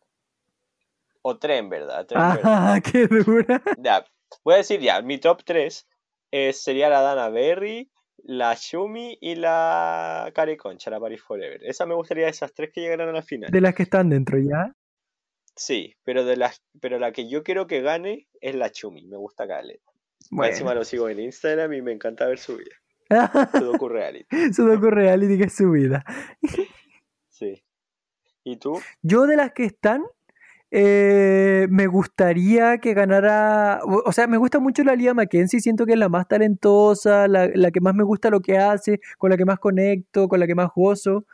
O tres, en verdad. tres, en verdad. Ah, qué dura. Ya, voy a decir ya, mi top 3 sería la Dana Berry, la Shumi y la Care Concha, la Paris Forever. Esa me gustaría esas tres que llegaran a la final. De las que están dentro, ¿ya? Sí, pero de las, pero la que yo quiero que gane es la Chumi, me gusta Caleta. Bueno. Encima lo sigo en Instagram y me encanta ver su vida. Sudoku Reality. Sudoku Reality que es su vida. Sí. ¿Y tú? Yo de las que están, eh, me gustaría que ganara, o sea, me gusta mucho la Lia Mackenzie, siento que es la más talentosa, la, la que más me gusta lo que hace, con la que más conecto, con la que más gozo,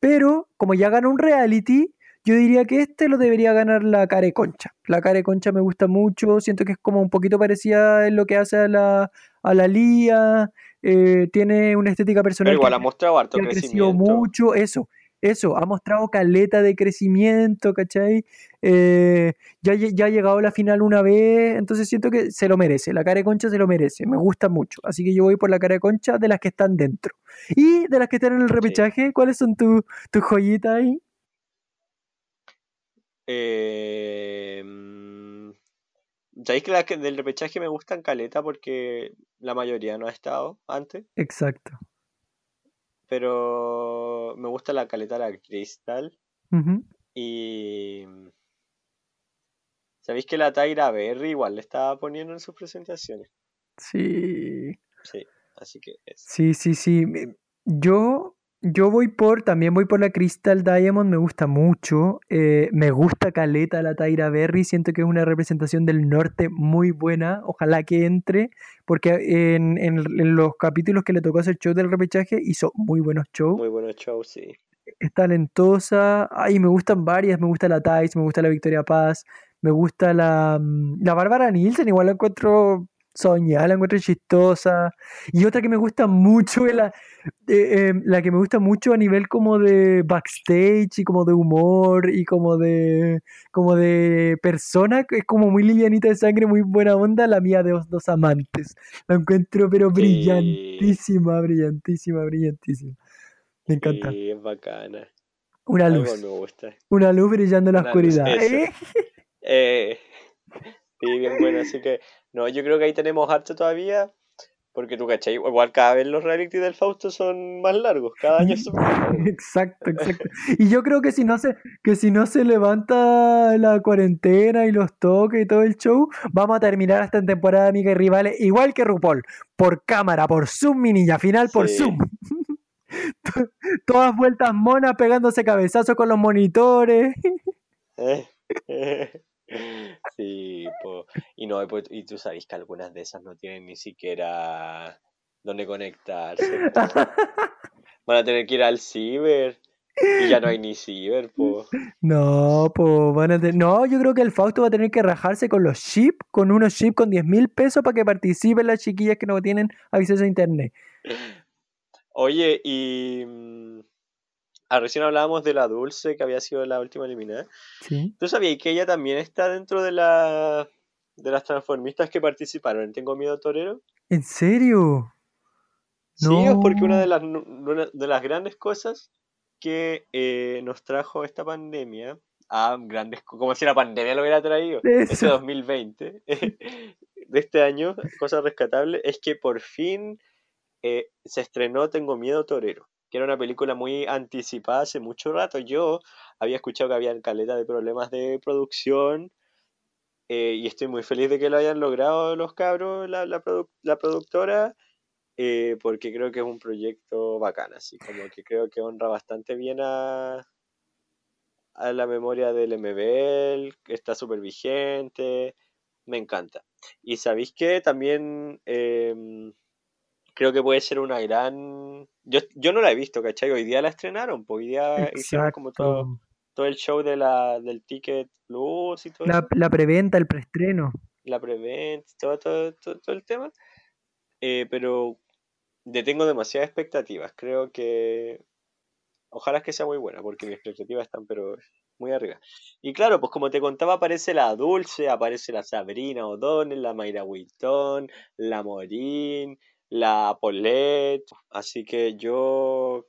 pero como ya ganó un reality, yo diría que este lo debería ganar la Care Concha. La Care Concha me gusta mucho, siento que es como un poquito parecida en lo que hace a la, a la Lía, eh, tiene una estética personal. Pero igual que- ha mostrado harto que ha crecido crecimiento. mucho, eso, eso, ha mostrado caleta de crecimiento, ¿cachai? Eh, ya, ya ha llegado a la final una vez, entonces siento que se lo merece, la cara de concha se lo merece, me gusta mucho, así que yo voy por la cara de concha de las que están dentro. Y de las que están en el repechaje, ¿cuáles son tus tus joyitas ahí? Eh, mm, ¿Sabéis que las del repechaje me gustan caleta porque la mayoría no ha estado antes? Exacto. Pero me gusta la caleta la Crystal. Ujú. Y. ¿Sabéis que la Tyra Berry igual le estaba poniendo en sus presentaciones? Sí. Sí, así que eso. Sí, sí, sí. Yo, yo voy por, también voy por la Crystal Diamond, me gusta mucho. eh, me gusta Caleta la Tyra Berry, siento que es una representación del norte muy buena. Ojalá que entre, porque en, en- en los capítulos que le tocó hacer show del repechaje hizo muy buenos shows. Muy buenos shows, sí. Es talentosa. Ay, me gustan varias. Me gusta la Thais, me gusta la Victoria Paz, me gusta la, mm, la Bárbara Nielsen, igual la encuentro soñada, la encuentro chistosa. Y otra que me gusta mucho es la, eh, eh, la que me gusta mucho a nivel como de backstage y como de humor y como de como de persona, es como muy livianita de sangre, muy buena onda, la mía de los dos amantes. La encuentro pero brillantísima, brillantísima, brillantísima. Me encanta. Sí, es bacana. Una luz. me gusta. Una luz brillando en la Una luz, oscuridad. eso. ¿eh? Eh, sí, bien bueno, así que no, yo creo que ahí tenemos harto todavía, porque tú cachai, igual cada vez los reality del Fausto son más largos, cada año son más largos. Exacto, exacto. Y yo creo que si no se, que si no se levanta la cuarentena y los toques y todo el show, vamos a terminar hasta en temporada de Amiga y Rivales, igual que RuPaul, por cámara, por Zoom, mi niña, final por Sí. Zoom. Todas vueltas monas pegándose cabezazos con los monitores. Eh, Sí, po. Y no, y pues- y tú sabes que algunas de esas no tienen ni siquiera dónde conectarse. po. Van a tener que ir al ciber y ya no hay ni ciber, po. No, pues van a tener- No, yo creo que el Fausto va a tener que rajarse con los chips, con unos chips con 10 mil pesos para que participen las chiquillas que no tienen acceso a internet. Oye, y mm, ah, recién hablábamos de la Dulce, que había sido la última eliminada. Sí. ¿Tú sabías que ella también está dentro de la de las transformistas que participaron en Tengo Miedo Torero? ¿En serio? Sí, es porque una No. de las, una de las grandes cosas que eh, nos trajo esta pandemia, ah, grandes, co- como si la pandemia lo hubiera traído, este Eso. 2020, de este año, cosa rescatable, es que por fin eh, se estrenó Tengo Miedo Torero, que era una película muy anticipada hace mucho rato. Yo había escuchado que había caleta de problemas de producción eh, y estoy muy feliz de que lo hayan logrado los cabros, la, la, produ- la productora, eh, porque creo que es un proyecto bacán, así como que creo que honra bastante bien a, a la memoria del MBL, está súper vigente, me encanta. Y sabéis que también em, creo que puede ser una gran... Yo, yo no la he visto, ¿cachai? Hoy día la estrenaron, pues hoy día hicieron como todo, todo el show de la, del Ticket Plus y todo La, eso, la preventa, el preestreno. la preventa, todo, todo, todo, todo el tema. Eh, pero le tengo demasiadas expectativas. Creo que ojalá que sea muy buena, porque mis expectativas están pero muy arriba. Y claro, pues como te contaba, aparece la Dulce, aparece la Sabrina O'Donnell, la Mayra Witton, la Morín, la Paulette. Así que yo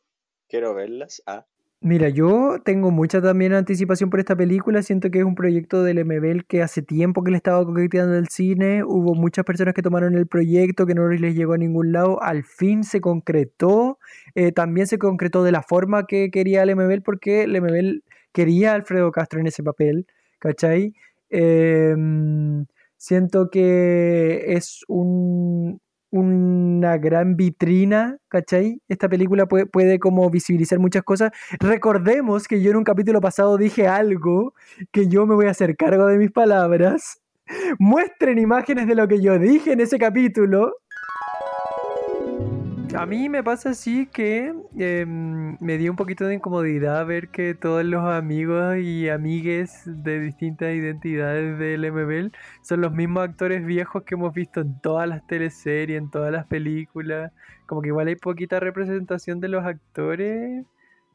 quiero verlas. Ah, Mira, yo tengo mucha también anticipación por esta película. Siento que es un proyecto del MBL que hace tiempo que le estaba coqueteando el cine. Hubo muchas personas que tomaron el proyecto que no les llegó a ningún lado. Al fin se concretó. Eh, también se concretó de la forma que quería el MBL porque el MBL quería a Alfredo Castro en ese papel. ¿Cachai? Em, siento que es un, una gran vitrina, ¿cachai? Esta película puede, puede como visibilizar muchas cosas. Recordemos que yo en un capítulo pasado dije algo que yo me voy a hacer cargo de mis palabras. Muestren imágenes de lo que yo dije en ese capítulo. A mí me pasa así que em, me dio un poquito de incomodidad ver que todos los amigos y amigues de distintas identidades del MBL son los mismos actores viejos que hemos visto en todas las teleseries, en todas las películas. Como que igual hay poquita representación de los actores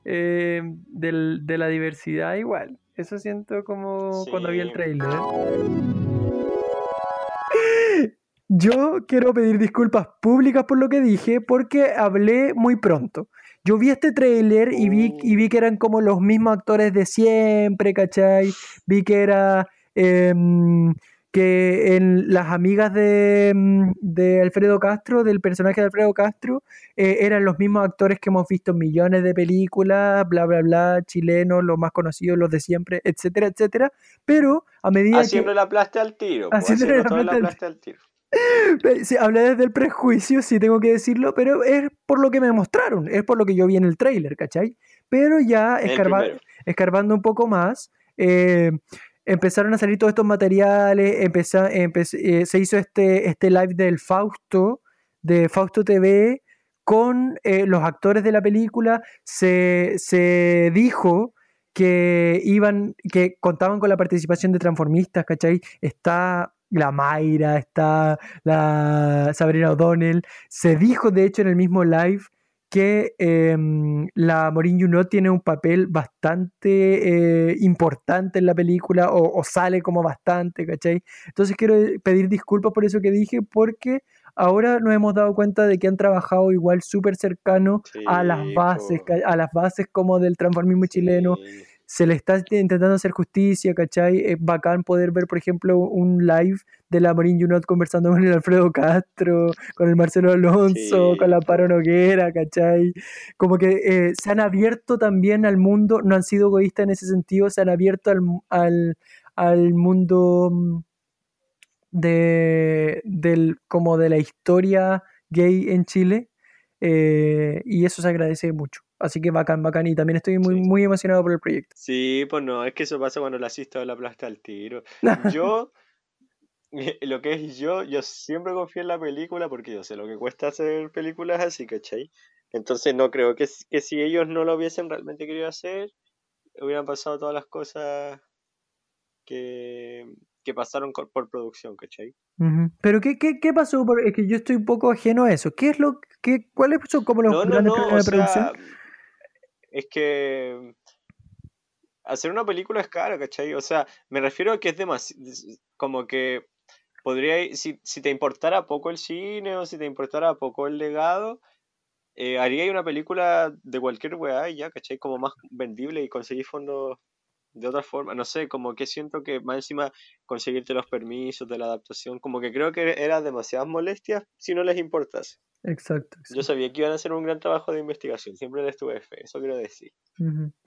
em, de la diversidad igual. Eso siento como cuando vi el trailer. Yo quiero pedir disculpas públicas por lo que dije porque hablé muy pronto. Yo vi este tráiler y vi, y vi que eran como los mismos actores de siempre, ¿cachai? Vi que era... Em, que en las amigas de, em, de, Alfredo Castro, del personaje de Alfredo Castro, eh, eran los mismos actores que hemos visto en millones de películas, bla, bla, bla, chilenos, los más conocidos, los de siempre, etcétera, etcétera. Pero a medida haciendo la plasta al tiro. Haciendo la plasta al tiro. Sí, hablé desde el prejuicio, sí tengo que decirlo, pero es por lo que me mostraron, es por lo que yo vi en el trailer, ¿cachai? Pero ya escarbando un poco más, eh, empezaron a salir todos estos materiales, eh, se hizo este, este live del Fausto, de Fausto TV, con eh, los actores de la película, se, se dijo que iban, que contaban con la participación de transformistas, ¿cachai? Está la Mayra, está la Sabrina O'Donnell. Se dijo, de hecho, en el mismo live que em, la Maureen Junot tiene un papel bastante eh, importante en la película o, sale como bastante, ¿cachai? Entonces quiero pedir disculpas por eso que dije porque ahora nos hemos dado cuenta de que han trabajado igual súper cercano a las bases, a las bases como del transformismo chileno se le está intentando hacer justicia, ¿cachai? Es bacán poder ver, por ejemplo, un live de la Marín Junot conversando con el Alfredo Castro, con el Marcelo Alonso, con la Paro Noguera, ¿cachai? Como que eh, se han abierto también al mundo, no han sido egoístas en ese sentido, se han abierto al, al, mundo mm, de, del, como de la historia gay en Chile, eh, y eso se agradece mucho. Así que bacán, bacán. Y también estoy muy, muy emocionado por el proyecto. Sí, pues no, es que eso pasa cuando la asisto a la plasta al tiro. Yo, lo que es yo, yo siempre confío en la película porque yo sé lo que cuesta hacer películas así, ¿cachai? Entonces no creo que, que si ellos no lo hubiesen realmente querido hacer, hubieran pasado todas las cosas que, que pasaron por producción, ¿cachai? Pero ¿qué, qué, qué pasó? Es que yo estoy un poco ajeno a eso. ¿Qué es lo que, ¿Cuáles son como los no, no, no, de producción? Es que hacer una película es caro, ¿cachai? O sea, me refiero a que es demasiado, como que podría, si, si te importara poco el cine o si te importara poco el legado, eh, haría una película de cualquier weá y ya, ¿cachai? Como más vendible y conseguir fondos de otra forma, no sé, como que siento que más encima conseguirte los permisos de la adaptación, como que creo que era demasiadas molestias si no les importase. Exacto, Yo sabía que iban a hacer un gran trabajo de investigación, siempre les tuve fe, eso quiero decir.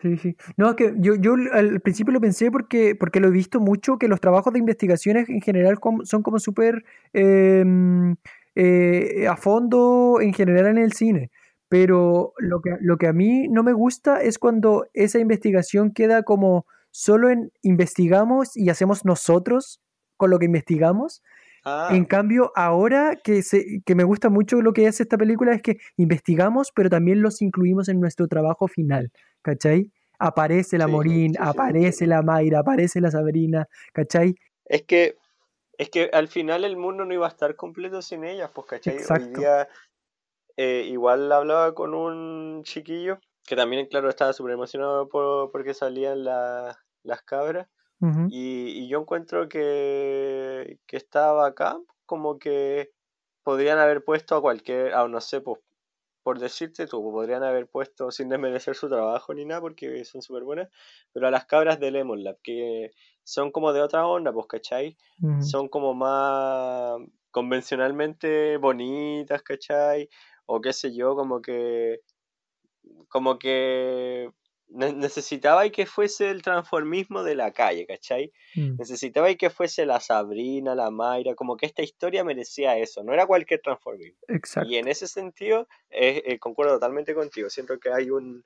Sí, sí. No, es que yo, yo al principio lo pensé porque, porque lo he visto mucho, que los trabajos de investigaciones en general son como súper em, eh, a fondo en general en el cine. Pero lo que, lo que a mí no me gusta es cuando esa investigación queda como solo en investigamos y hacemos nosotros con lo que investigamos. Ah. En cambio, ahora que, se, que me gusta mucho lo que hace esta película es que investigamos, pero también los incluimos en nuestro trabajo final, ¿cachai? Aparece la Morín, aparece la Mayra, aparece la Sabrina, ¿cachai? Es que, es que al final el mundo no iba a estar completo sin ellas, pues, ¿cachai? Hoy día, eh, igual hablaba con un chiquillo que también, claro, estaba súper emocionado por, porque salían las cabras. Y, yo encuentro que, que estaba acá, como que podrían haber puesto a cualquier, a, no sé, pues, por decirte tú, podrían haber puesto sin desmerecer su trabajo ni nada, porque son súper buenas, pero a las cabras de Lemon Lab, que son como de otra onda, pues, ¿cachai? Son como más convencionalmente bonitas, ¿cachai? O qué sé yo, como que como que necesitaba y que fuese el transformismo de la calle, ¿cachai? Mm. Necesitaba y que fuese la Sabrina, la Mayra, como que esta historia merecía eso, no era cualquier transformismo. Exacto. Y en ese sentido, eh, concuerdo totalmente contigo, siento que hay un,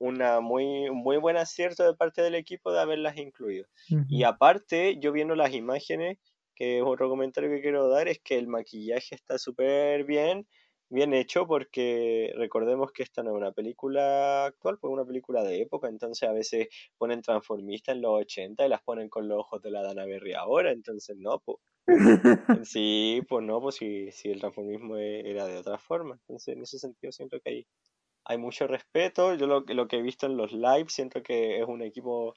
una muy, muy buen acierto de parte del equipo de haberlas incluido. Y aparte, yo viendo las imágenes, que es otro comentario que quiero dar, es que el maquillaje está súper bien bien hecho porque recordemos que esta no es una película actual, pues una película de época, entonces a veces ponen transformistas en los 80 y las ponen con los ojos de la Dana Berry ahora, entonces no, pues. Sí, pues no, pues si, si el transformismo e, era de otra forma, entonces en ese sentido siento que hay, hay mucho respeto, yo lo, lo que he visto en los lives siento que es un equipo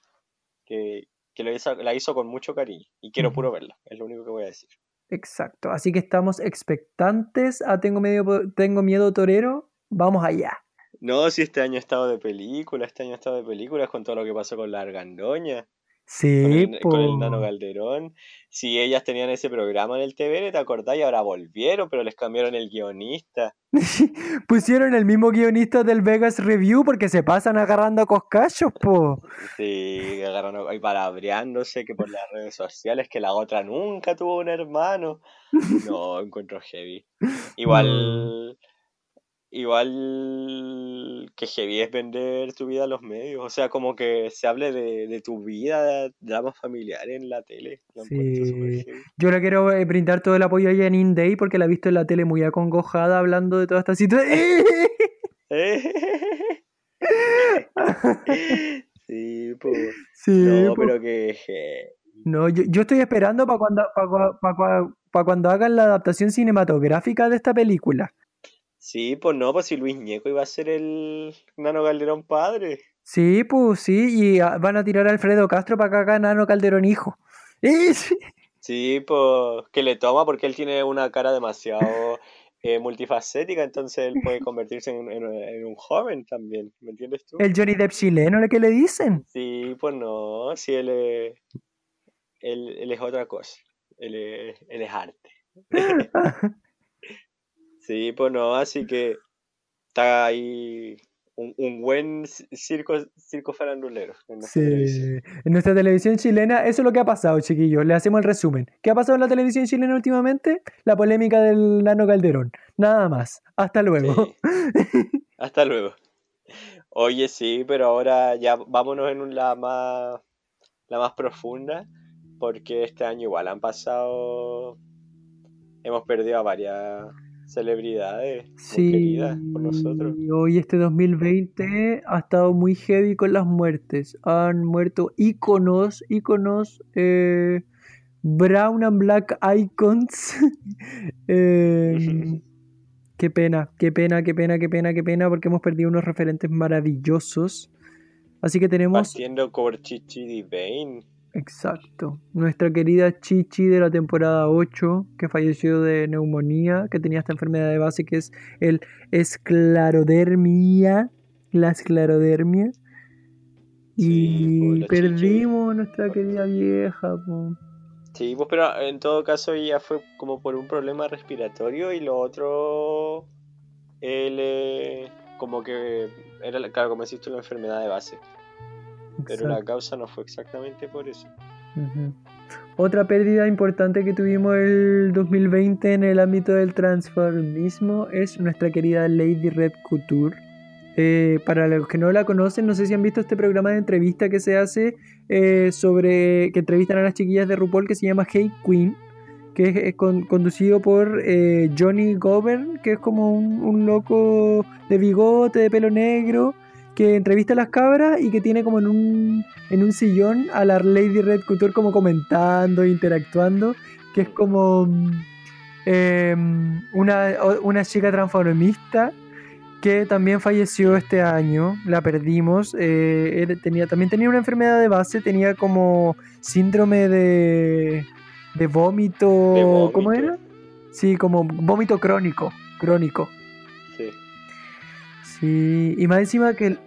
que, que lo hizo, la hizo con mucho cariño y quiero puro verla, es lo único que voy a decir. Exacto, así que estamos expectantes a Tengo, medio, tengo Miedo Torero, vamos allá. No, si este año he estado de película, este año he estado de películas con todo lo que pasó con la Argandoña. Sí, con el, Nano Calderón. Si ellas tenían ese programa en el TVN, ¿te acordás? Y ahora volvieron, pero les cambiaron el guionista. Pusieron el mismo guionista del Vegas Review porque se pasan agarrando coscachos, po. Sí, agarrando y palabreándose que por las redes sociales que la otra nunca tuvo un hermano. No, encuentro heavy. Igual igual que heavy es vender tu vida a los medios. O sea, como que se hable de, tu vida, dramas familiares en la tele. Sí. Yo le quiero eh, brindar todo el apoyo a Janine Day porque la he visto en la tele muy acongojada hablando de toda esta situación. sí, pues. Sí, no, pero que. No, yo, yo estoy esperando para cuando, para cuando hagan la adaptación cinematográfica de esta película. Sí, pues no, pues si Luis Ñeco iba a ser el Nano Calderón padre. Sí, pues sí, y van a tirar a Alfredo Castro para que haga Nano Calderón hijo. Sí, pues que le toma porque él tiene una cara demasiado eh, multifacética, entonces él puede convertirse en, un joven también, ¿me entiendes tú? El Johnny Depp chileno, ¿le que le dicen? Sí, pues no, sí, él es, él, es otra cosa, él él es arte. Sí, pues no, así que está ahí un, buen circo, circo farandulero. En sí, en nuestra televisión chilena, eso es lo que ha pasado, chiquillos. Le hacemos el resumen. ¿Qué ha pasado en la televisión chilena últimamente? La polémica del Nano Calderón. Nada más. Hasta luego. Hasta luego. Oye, sí, pero ahora ya vámonos en la más, la más profunda, porque este año igual han pasado, hemos perdido a varias celebridades muy queridas por nosotros. Hoy este 2020 ha estado muy heavy con las muertes. Han muerto íconos, íconos, eh, brown and black icons. Em, qué pena, qué pena, qué pena, qué pena, qué pena, porque hemos perdido unos referentes maravillosos. Así que tenemos... Partiendo Chichi Bane. Exacto. Nuestra querida Chichi de la temporada 8, que falleció de neumonía, que tenía esta enfermedad de base que es el esclerodermia, la esclerodermia. y perdimos a nuestra querida vieja. Sí, pues, pero en todo caso ella fue como por un problema respiratorio y lo otro, él, eh, como que era, claro, como decís tú, la enfermedad de base. Pero la causa no fue exactamente por eso. Otra pérdida importante que tuvimos el 2020 en el ámbito del transformismo es nuestra querida Lady Red Couture. Eh, para los que no la conocen, no sé si han visto este programa de entrevista que se hace eh, sobre que entrevistan a las chiquillas de RuPaul que se llama Hey Queen, que es, conducido por eh, Johnny Govern, que es como un, un, loco de bigote, de pelo negro, que entrevista a las cabras y que tiene como en un, en un sillón a la Lady Red Couture como comentando, interactuando, que es como em, una, una, chica transformista que también falleció este año, la perdimos, eh, tenía, también tenía una enfermedad de base, tenía como síndrome de, de vómito, vómito, ¿cómo era? Sí, como vómito crónico, crónico. Y, más encima que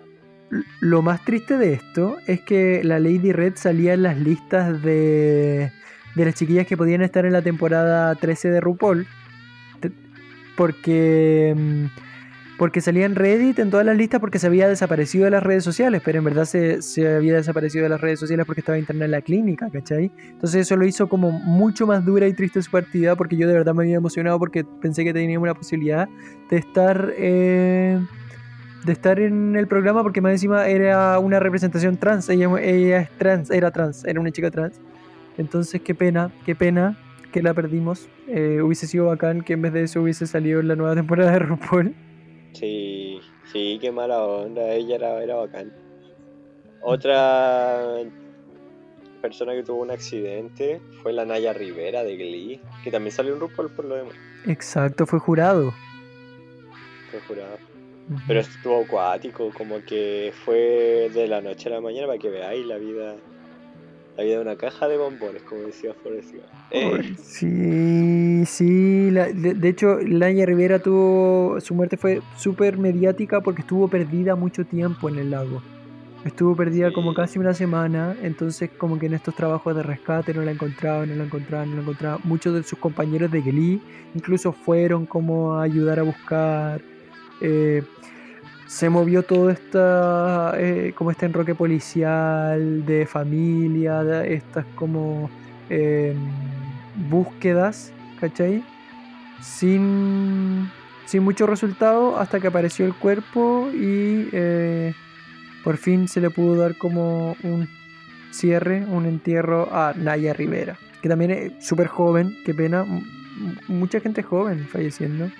lo más triste de esto es que la Lady Red salía en las listas de, de las chiquillas que podían estar en la temporada 13 de RuPaul. Porque mm, porque salía en Reddit en todas las listas porque se había desaparecido de las redes sociales, pero en verdad se, había desaparecido de las redes sociales porque estaba interna en la clínica, ¿cachai? Entonces eso lo hizo como mucho más dura y triste su partida porque yo de verdad me había emocionado porque pensé que teníamos una posibilidad de estar... Eh, de estar en el programa porque más encima era una representación trans, ella, ella es trans, era trans, era una chica trans. Entonces qué pena, qué pena que la perdimos. Eh, hubiese sido bacán que en vez de eso hubiese salido en la nueva temporada de RuPaul. Sí, sí, qué mala onda. Ella era, era bacán. Otra persona que tuvo un accidente fue la Naya Rivera de Glee, que también salió en RuPaul por lo demás. Exacto, fue jurado. Fue jurado. Pero estuvo acuático, como que fue de la noche a la mañana para que veáis la vida la vida de una caja de bombones, como decía Forrest eh. Sí, sí. de, hecho, Laña Rivera tuvo. Su muerte fue súper mediática porque estuvo perdida mucho tiempo en el lago. Estuvo perdida como casi una semana. Entonces, como que en estos trabajos de rescate no la encontraban, no la encontraban, no la encontraban. Muchos de sus compañeros de Glee incluso fueron como a ayudar a buscar. Eh, se movió todo esta, eh, como este enroque policial de familia, de estas como em, búsquedas, ¿cachai? Sin, sin mucho resultado hasta que apareció el cuerpo y eh, por fin se le pudo dar como un cierre, un entierro a Naya Rivera, que también es súper joven, qué pena, mucha gente joven falleciendo.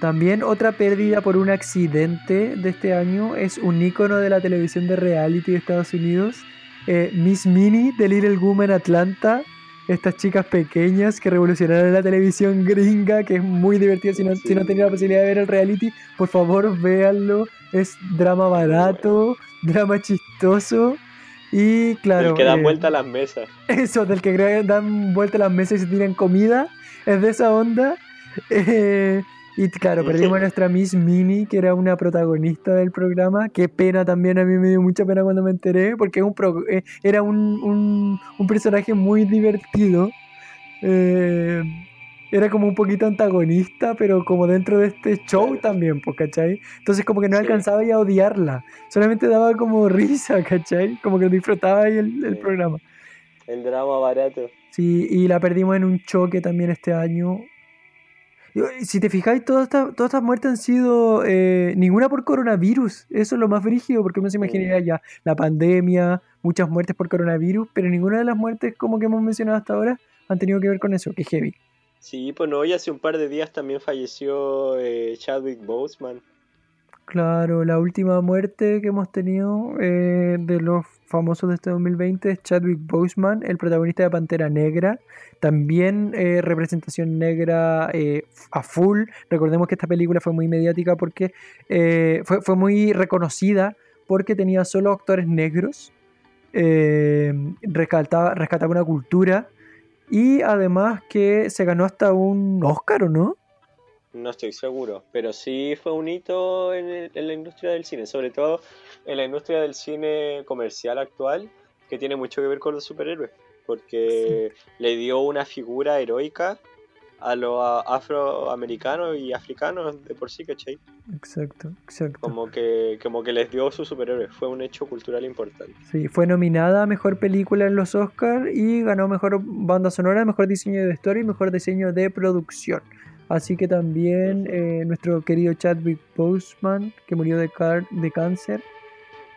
También otra pérdida por un accidente de este año es un ícono de la televisión de reality de Estados Unidos, eh, Miss Minnie de Little Woman Atlanta. Estas chicas pequeñas que revolucionaron la televisión gringa, que es muy divertido. Si no, si no la posibilidad de ver el reality, por favor véanlo. Es drama barato, drama chistoso. Y claro. El que dan eh, vuelta a las mesas. Eso, del que dan vuelta a las mesas y se tiran comida. Es de esa onda. Eh, y claro, perdimos a nuestra Miss Minnie, que era una protagonista del programa. Qué pena también, a mí me dio mucha pena cuando me enteré, porque un eh, era un, personaje muy divertido. Eh, era como un poquito antagonista, pero como dentro de este show también, pues, ¿cachai? Entonces como que no alcanzaba ya a odiarla, solamente daba como risa, ¿cachai? Como que disfrutaba ahí el, el programa. El drama barato. Sí, y la perdimos en un choque también este año. Si te fijáis, todas estas, todas estas muertes han sido eh, ninguna por coronavirus. Eso es lo más brígido, porque uno se imaginaría ya la pandemia, muchas muertes por coronavirus, pero ninguna de las muertes, como que hemos mencionado hasta ahora, han tenido que ver con eso, que heavy. Sí, pues no, y hace un par de días también falleció eh, Chadwick Boseman. Claro, la última muerte que hemos tenido eh, de los famosos de este 2020 es Chadwick Boseman, el protagonista de Pantera Negra. También eh, representación negra eh, a full. Recordemos que esta película fue muy mediática porque fue, fue, muy reconocida porque tenía solo actores negros. rescataba, rescataba una cultura y además que se ganó hasta un Oscar, ¿o no? No estoy seguro, pero sí fue un hito en, la industria del cine, sobre todo en la industria del cine comercial actual, que tiene mucho que ver con los superhéroes, porque le dio una figura heroica a los afroamericanos y africanos de por sí, ¿cachai? Exacto, exacto. Como que, como que les dio su superhéroe, fue un hecho cultural importante. Sí, fue nominada a Mejor Película en los Oscars y ganó Mejor Banda Sonora, Mejor Diseño de Historia y Mejor Diseño de Producción. Así que también eh, nuestro querido Chadwick Boseman, que murió de, de cáncer,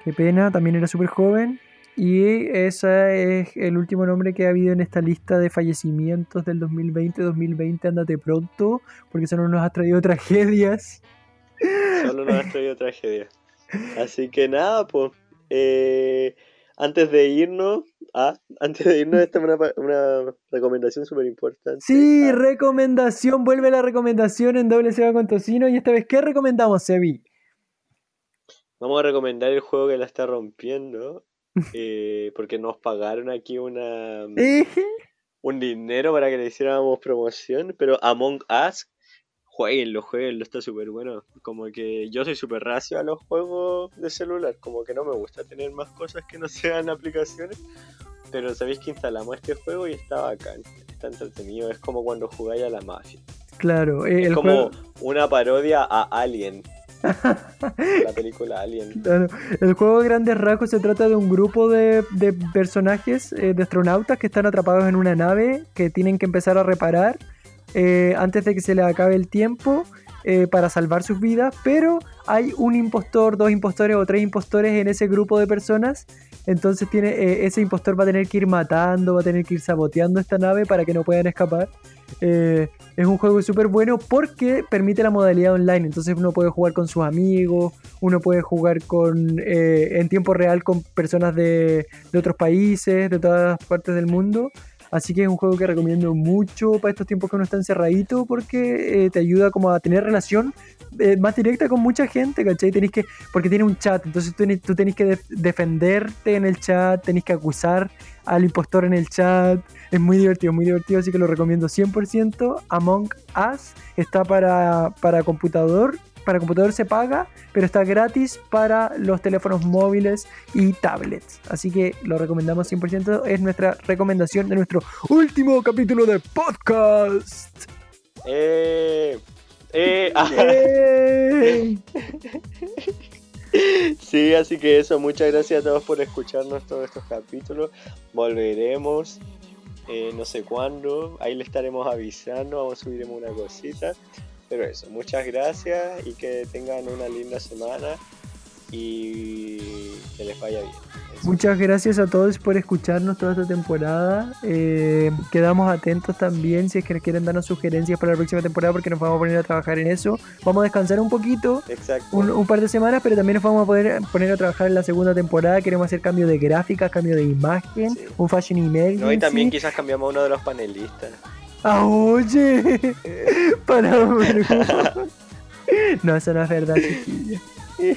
qué pena, también era súper joven. Y ese es el último nombre que ha habido en esta lista de fallecimientos del 2020-2020. Ándate pronto, porque eso no nos ha traído tragedias. Solo nos ha traído tragedias. Así que nada, pues. Eh, antes de irnos, ah, antes de irnos, esta es una, recomendación súper importante. Sí, ah. recomendación, vuelve la recomendación en doble ceba con tocino. Y esta vez, ¿qué recomendamos, Sebi? Vamos a recomendar el juego que la está rompiendo. Eh, porque nos pagaron aquí una un dinero para que le hiciéramos promoción. Pero Among Us jueguenlo, jueguenlo, está súper bueno. Como que yo soy súper racio a los juegos de celular, como que no me gusta tener más cosas que no sean aplicaciones. Pero sabéis que instalamos este juego y está bacán, está entretenido, es como cuando jugáis a la mafia. Claro, eh, es como una parodia a Alien. la película Alien. Claro. El juego de grandes rasgos se trata de un grupo de, personajes, eh, de astronautas que están atrapados en una nave que tienen que empezar a reparar eh, antes de que se le acabe el tiempo eh, para salvar sus vidas, pero hay un impostor, dos impostores o tres impostores en ese grupo de personas Entonces tiene eh, ese impostor va a tener que ir matando, va a tener que ir saboteando esta nave para que no puedan escapar. Es un juego súper bueno porque permite la modalidad online. Entonces uno puede jugar con sus amigos, uno puede jugar con en tiempo real con personas de, de otros países, de todas partes del mundo. Así que es un juego que recomiendo mucho para estos tiempos que uno está encerradito porque eh, te ayuda como a tener relación eh, más directa con mucha gente, ¿cachai? Porque tiene un chat, entonces tú, tú tenés que def- defenderte en el chat, tenés que acusar al impostor en el chat. Es muy divertido, muy divertido, así que lo recomiendo 100%. Among Us está para, para computador. Para computador se paga, pero está gratis para los teléfonos móviles y tablets. Así que lo recomendamos 100%. Es nuestra recomendación de nuestro último capítulo de podcast. Eh, eh, ¡Yay! sí, así que eso, muchas gracias a todos por escucharnos todos estos capítulos. Volveremos, eh, no sé cuándo, ahí le estaremos avisando, vamos a subiremos una cosita. Pero eso, muchas gracias y que tengan una linda semana y que les vaya bien. Eso. Muchas gracias a todos por escucharnos toda esta temporada. Eh, quedamos atentos también si es que quieren darnos sugerencias para la próxima temporada porque nos vamos a poner a trabajar en eso. Vamos a descansar un poquito, Exacto. un, un par de semanas, pero también nos vamos a poder poner a trabajar en la segunda temporada. Queremos hacer cambio de gráfica, cambio de imagen, Sí. un fashion emergency. No, y también quizás cambiamos a uno de los panelistas. ¡Ah, oye! Para No, eso no es verdad, chiquilla.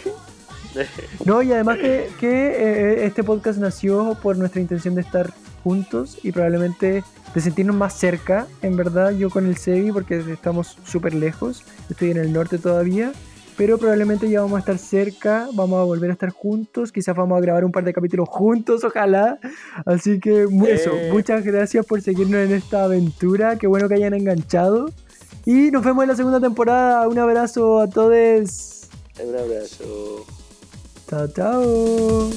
No, y además que, que, eh, este podcast nació por nuestra intención de estar juntos y probablemente de sentirnos más cerca, en verdad, yo con el Sebi, porque estamos súper lejos, estoy en el norte todavía, pero probablemente ya vamos a estar cerca, vamos a volver a estar juntos, quizás vamos a grabar un par de capítulos juntos, ojalá. Así que eso, Eh. muchas gracias por seguirnos en esta aventura, qué bueno que hayan enganchado. Y nos vemos en la segunda temporada, un abrazo a todos. Un abrazo. Chao, chao.